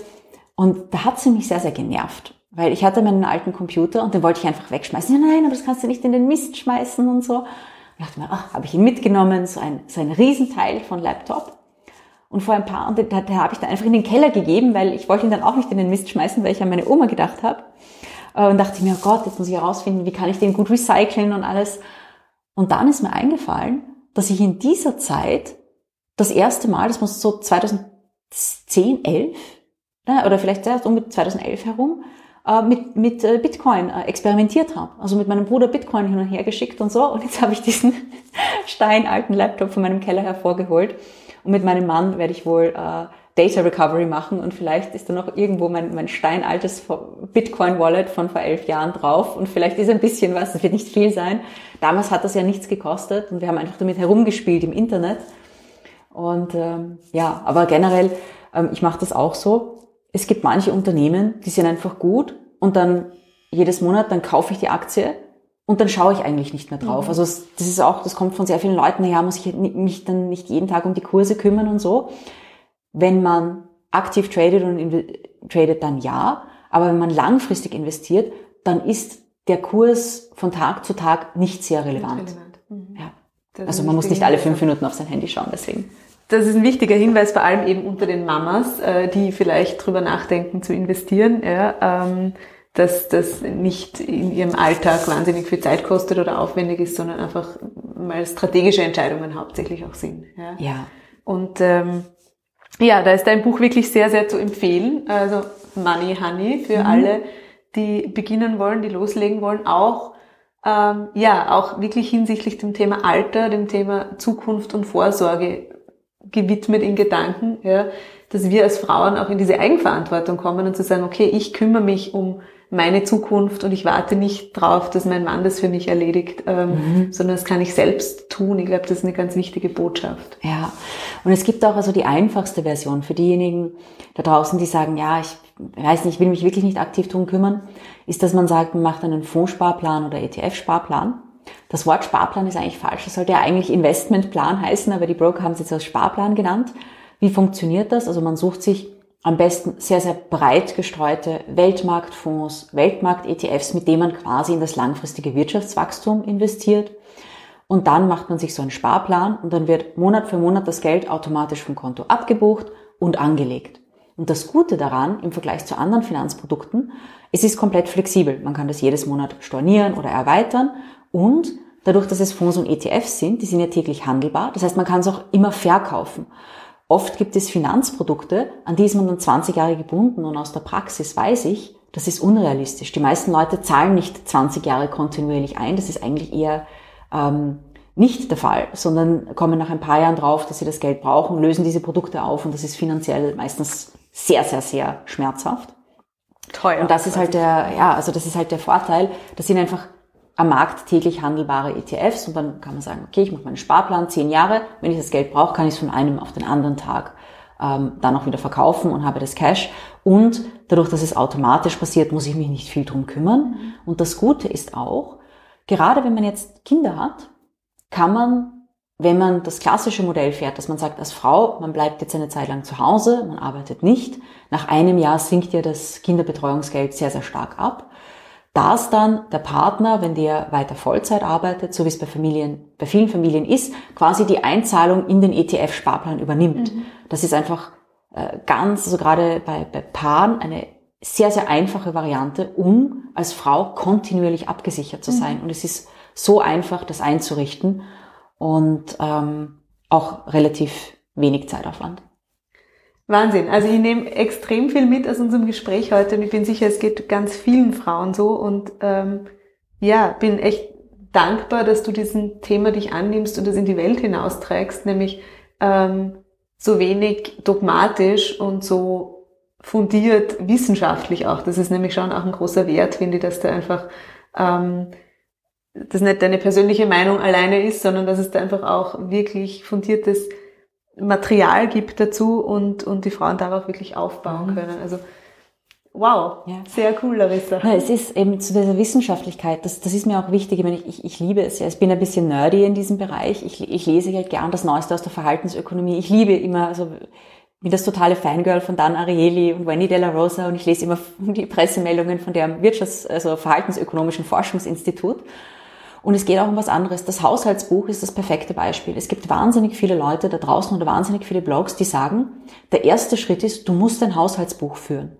Und da hat sie mich sehr, sehr genervt. Weil ich hatte meinen alten Computer und den wollte ich einfach wegschmeißen. Ja, nein, aber das kannst du nicht in den Mist schmeißen und so. Ich dachte mir, ach, habe ich ihn mitgenommen, so ein, so ein Riesenteil von Laptop. Und vor ein paar, und den, den habe ich dann einfach in den Keller gegeben, weil ich wollte ihn dann auch nicht in den Mist schmeißen, weil ich an meine Oma gedacht habe. Äh, und dachte mir, oh Gott, jetzt muss ich herausfinden, wie kann ich den gut recyceln und alles. Und dann ist mir eingefallen, dass ich in dieser Zeit das erste Mal, das muss so 2010, 11, ne, oder vielleicht erst um 2011 herum, mit, mit äh, Bitcoin äh, experimentiert habe. Also mit meinem Bruder Bitcoin hin und her geschickt und so. Und jetzt (laughs) habe ich diesen steinalten Laptop von meinem Keller hervorgeholt. Und mit meinem Mann werde ich wohl äh, Data Recovery machen und vielleicht ist da noch irgendwo mein, mein steinaltes Bitcoin-Wallet von vor elf Jahren drauf und vielleicht ist ein bisschen was, das wird nicht viel sein. Damals hat das ja nichts gekostet und wir haben einfach damit herumgespielt im Internet. Und ähm, ja, aber generell, ähm, ich mache das auch so es gibt manche Unternehmen, die sind einfach gut und dann jedes Monat, dann kaufe ich die Aktie und dann schaue ich eigentlich nicht mehr drauf. Mhm. Also das ist auch, das kommt von sehr vielen Leuten, naja, muss ich mich dann nicht jeden Tag um die Kurse kümmern und so. Wenn man aktiv tradet und tradet, dann ja. Aber wenn man langfristig investiert, dann ist der Kurs von Tag zu Tag nicht sehr relevant. relevant. Mhm. Ja. Also man muss nicht alle fünf Minuten auf sein Handy schauen, deswegen. Das ist ein wichtiger Hinweis, vor allem eben unter den Mamas, äh, die vielleicht drüber nachdenken zu investieren. Ja, ähm, dass das nicht in ihrem Alltag wahnsinnig viel Zeit kostet oder aufwendig ist, sondern einfach mal strategische Entscheidungen hauptsächlich auch sind. Ja. ja. Und ähm, ja, da ist dein Buch wirklich sehr, sehr zu empfehlen. Also Money Honey für mhm. alle, die beginnen wollen, die loslegen wollen, auch ähm, ja, auch wirklich hinsichtlich dem Thema Alter, dem Thema Zukunft und Vorsorge gewidmet in Gedanken, ja, dass wir als Frauen auch in diese Eigenverantwortung kommen und zu sagen, okay, ich kümmere mich um meine Zukunft und ich warte nicht drauf, dass mein Mann das für mich erledigt, ähm, mhm. sondern das kann ich selbst tun. Ich glaube, das ist eine ganz wichtige Botschaft. Ja, und es gibt auch also die einfachste Version für diejenigen da draußen, die sagen, ja, ich weiß nicht, ich will mich wirklich nicht aktiv drum kümmern, ist, dass man sagt, man macht einen Fondssparplan oder ETF-Sparplan. Das Wort Sparplan ist eigentlich falsch. Das sollte ja eigentlich Investmentplan heißen, aber die Broker haben es jetzt als Sparplan genannt. Wie funktioniert das? Also man sucht sich am besten sehr, sehr breit gestreute Weltmarktfonds, Weltmarkt-ETFs, mit denen man quasi in das langfristige Wirtschaftswachstum investiert. Und dann macht man sich so einen Sparplan und dann wird Monat für Monat das Geld automatisch vom Konto abgebucht und angelegt. Und das Gute daran im Vergleich zu anderen Finanzprodukten, es ist komplett flexibel. Man kann das jedes Monat stornieren oder erweitern und dadurch, dass es Fonds und ETFs sind, die sind ja täglich handelbar. Das heißt, man kann es auch immer verkaufen. Oft gibt es Finanzprodukte, an die ist man dann 20 Jahre gebunden und aus der Praxis weiß ich, das ist unrealistisch. Die meisten Leute zahlen nicht 20 Jahre kontinuierlich ein. Das ist eigentlich eher ähm, nicht der Fall, sondern kommen nach ein paar Jahren drauf, dass sie das Geld brauchen, lösen diese Produkte auf und das ist finanziell meistens sehr, sehr, sehr schmerzhaft. Teuer. Und das ist halt der, ja, also das ist halt der Vorteil. Das sind einfach am Markt täglich handelbare ETFs und dann kann man sagen, okay, ich mache meinen Sparplan zehn Jahre, wenn ich das Geld brauche, kann ich es von einem auf den anderen Tag ähm, dann auch wieder verkaufen und habe das Cash. Und dadurch, dass es automatisch passiert, muss ich mich nicht viel drum kümmern. Und das Gute ist auch, gerade wenn man jetzt Kinder hat, kann man wenn man das klassische Modell fährt, dass man sagt, als Frau, man bleibt jetzt eine Zeit lang zu Hause, man arbeitet nicht, nach einem Jahr sinkt ja das Kinderbetreuungsgeld sehr, sehr stark ab dass dann der Partner, wenn der weiter Vollzeit arbeitet, so wie es bei Familien, bei vielen Familien ist, quasi die Einzahlung in den ETF-Sparplan übernimmt. Mhm. Das ist einfach äh, ganz, also gerade bei, bei Paaren eine sehr, sehr einfache Variante, um als Frau kontinuierlich abgesichert zu mhm. sein. Mhm. Und es ist so einfach, das einzurichten und ähm, auch relativ wenig Zeitaufwand. Wahnsinn. Also ich nehme extrem viel mit aus unserem Gespräch heute und ich bin sicher, es geht ganz vielen Frauen so und ähm, ja, bin echt dankbar, dass du diesen Thema dich annimmst und das in die Welt hinausträgst, nämlich ähm, so wenig dogmatisch und so fundiert wissenschaftlich auch. Das ist nämlich schon auch ein großer Wert, finde ich, dass da einfach ähm, das nicht deine persönliche Meinung alleine ist, sondern dass es da einfach auch wirklich fundiertes Material gibt dazu und, und die Frauen darauf wirklich aufbauen mhm. können. Also wow, ja. sehr cool, Larissa. Ja, es ist eben zu dieser Wissenschaftlichkeit, das, das ist mir auch wichtig. Ich, meine, ich, ich liebe es ja. Ich bin ein bisschen nerdy in diesem Bereich. Ich, ich lese halt gern das Neueste aus der Verhaltensökonomie. Ich liebe immer, also bin das totale Fangirl von Dan Ariely und Wendy Della Rosa und ich lese immer (laughs) die Pressemeldungen von der Wirtschafts-, also Verhaltensökonomischen Forschungsinstitut. Und es geht auch um was anderes. Das Haushaltsbuch ist das perfekte Beispiel. Es gibt wahnsinnig viele Leute da draußen oder wahnsinnig viele Blogs, die sagen, der erste Schritt ist, du musst ein Haushaltsbuch führen.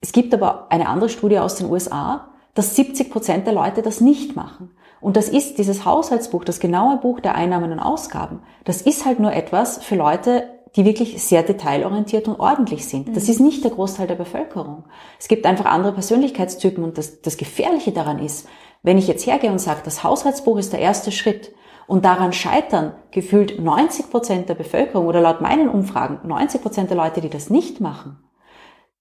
Es gibt aber eine andere Studie aus den USA, dass 70 Prozent der Leute das nicht machen. Und das ist dieses Haushaltsbuch, das genaue Buch der Einnahmen und Ausgaben. Das ist halt nur etwas für Leute, die wirklich sehr detailorientiert und ordentlich sind. Das mhm. ist nicht der Großteil der Bevölkerung. Es gibt einfach andere Persönlichkeitstypen und das, das Gefährliche daran ist, wenn ich jetzt hergehe und sage, das Haushaltsbuch ist der erste Schritt und daran scheitern gefühlt 90 Prozent der Bevölkerung oder laut meinen Umfragen 90 Prozent der Leute, die das nicht machen,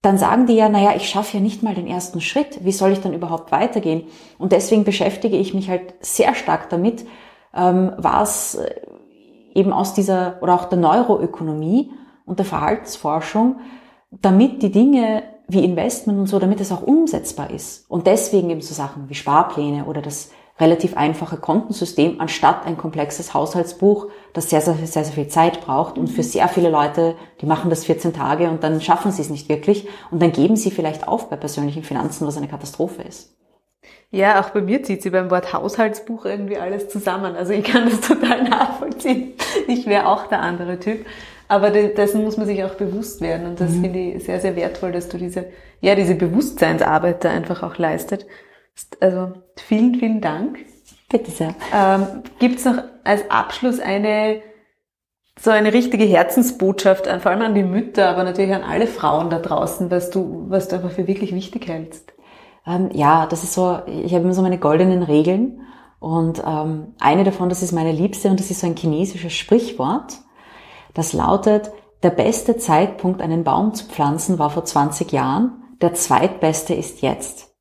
dann sagen die ja, naja, ich schaffe ja nicht mal den ersten Schritt. Wie soll ich dann überhaupt weitergehen? Und deswegen beschäftige ich mich halt sehr stark damit, ähm, was äh, eben aus dieser oder auch der Neuroökonomie und der Verhaltensforschung, damit die Dinge wie Investment und so, damit es auch umsetzbar ist. Und deswegen eben so Sachen wie Sparpläne oder das relativ einfache Kontensystem anstatt ein komplexes Haushaltsbuch, das sehr, sehr, sehr, sehr viel Zeit braucht und für sehr viele Leute, die machen das 14 Tage und dann schaffen sie es nicht wirklich und dann geben sie vielleicht auf bei persönlichen Finanzen, was eine Katastrophe ist. Ja, auch bei mir zieht sie beim Wort Haushaltsbuch irgendwie alles zusammen. Also ich kann das (laughs) total nachvollziehen. Ich wäre auch der andere Typ. Aber dessen muss man sich auch bewusst werden. Und das mhm. finde ich sehr, sehr wertvoll, dass du diese, ja, diese Bewusstseinsarbeit da einfach auch leistet. Also vielen, vielen Dank. Bitte sehr. Ähm, Gibt es noch als Abschluss eine so eine richtige Herzensbotschaft, vor allem an die Mütter, aber natürlich an alle Frauen da draußen, was du, was du einfach für wirklich wichtig hältst? Ähm, ja, das ist so, ich habe immer so meine goldenen Regeln und ähm, eine davon, das ist meine liebste und das ist so ein chinesisches Sprichwort, das lautet, der beste Zeitpunkt, einen Baum zu pflanzen, war vor 20 Jahren, der zweitbeste ist jetzt.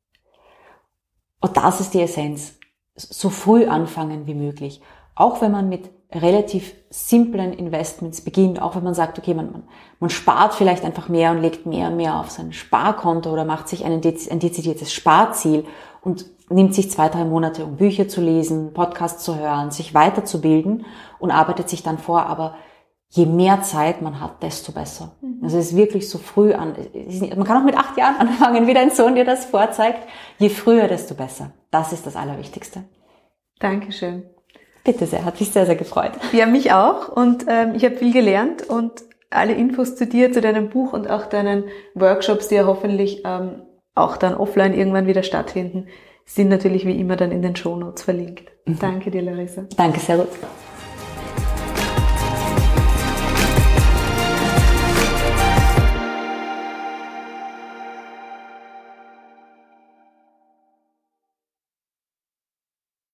Und das ist die Essenz. So früh anfangen wie möglich. Auch wenn man mit relativ simplen Investments beginnt, auch wenn man sagt, okay, man, man, man spart vielleicht einfach mehr und legt mehr und mehr auf sein Sparkonto oder macht sich ein, ein dezidiertes Sparziel und nimmt sich zwei, drei Monate, um Bücher zu lesen, Podcasts zu hören, sich weiterzubilden und arbeitet sich dann vor, aber je mehr Zeit man hat, desto besser. Mhm. Also es ist wirklich so früh an. Man kann auch mit acht Jahren (laughs) anfangen, wie dein Sohn dir das vorzeigt. Je früher, desto besser. Das ist das Allerwichtigste. Dankeschön. Bitte sehr, hat mich sehr, sehr gefreut. Ja, mich auch. Und ähm, ich habe viel gelernt und alle Infos zu dir, zu deinem Buch und auch deinen Workshops, die ja hoffentlich ähm, auch dann offline irgendwann wieder stattfinden, sind natürlich wie immer dann in den Shownotes verlinkt. Mhm. Danke dir, Larissa. Danke, sehr gut.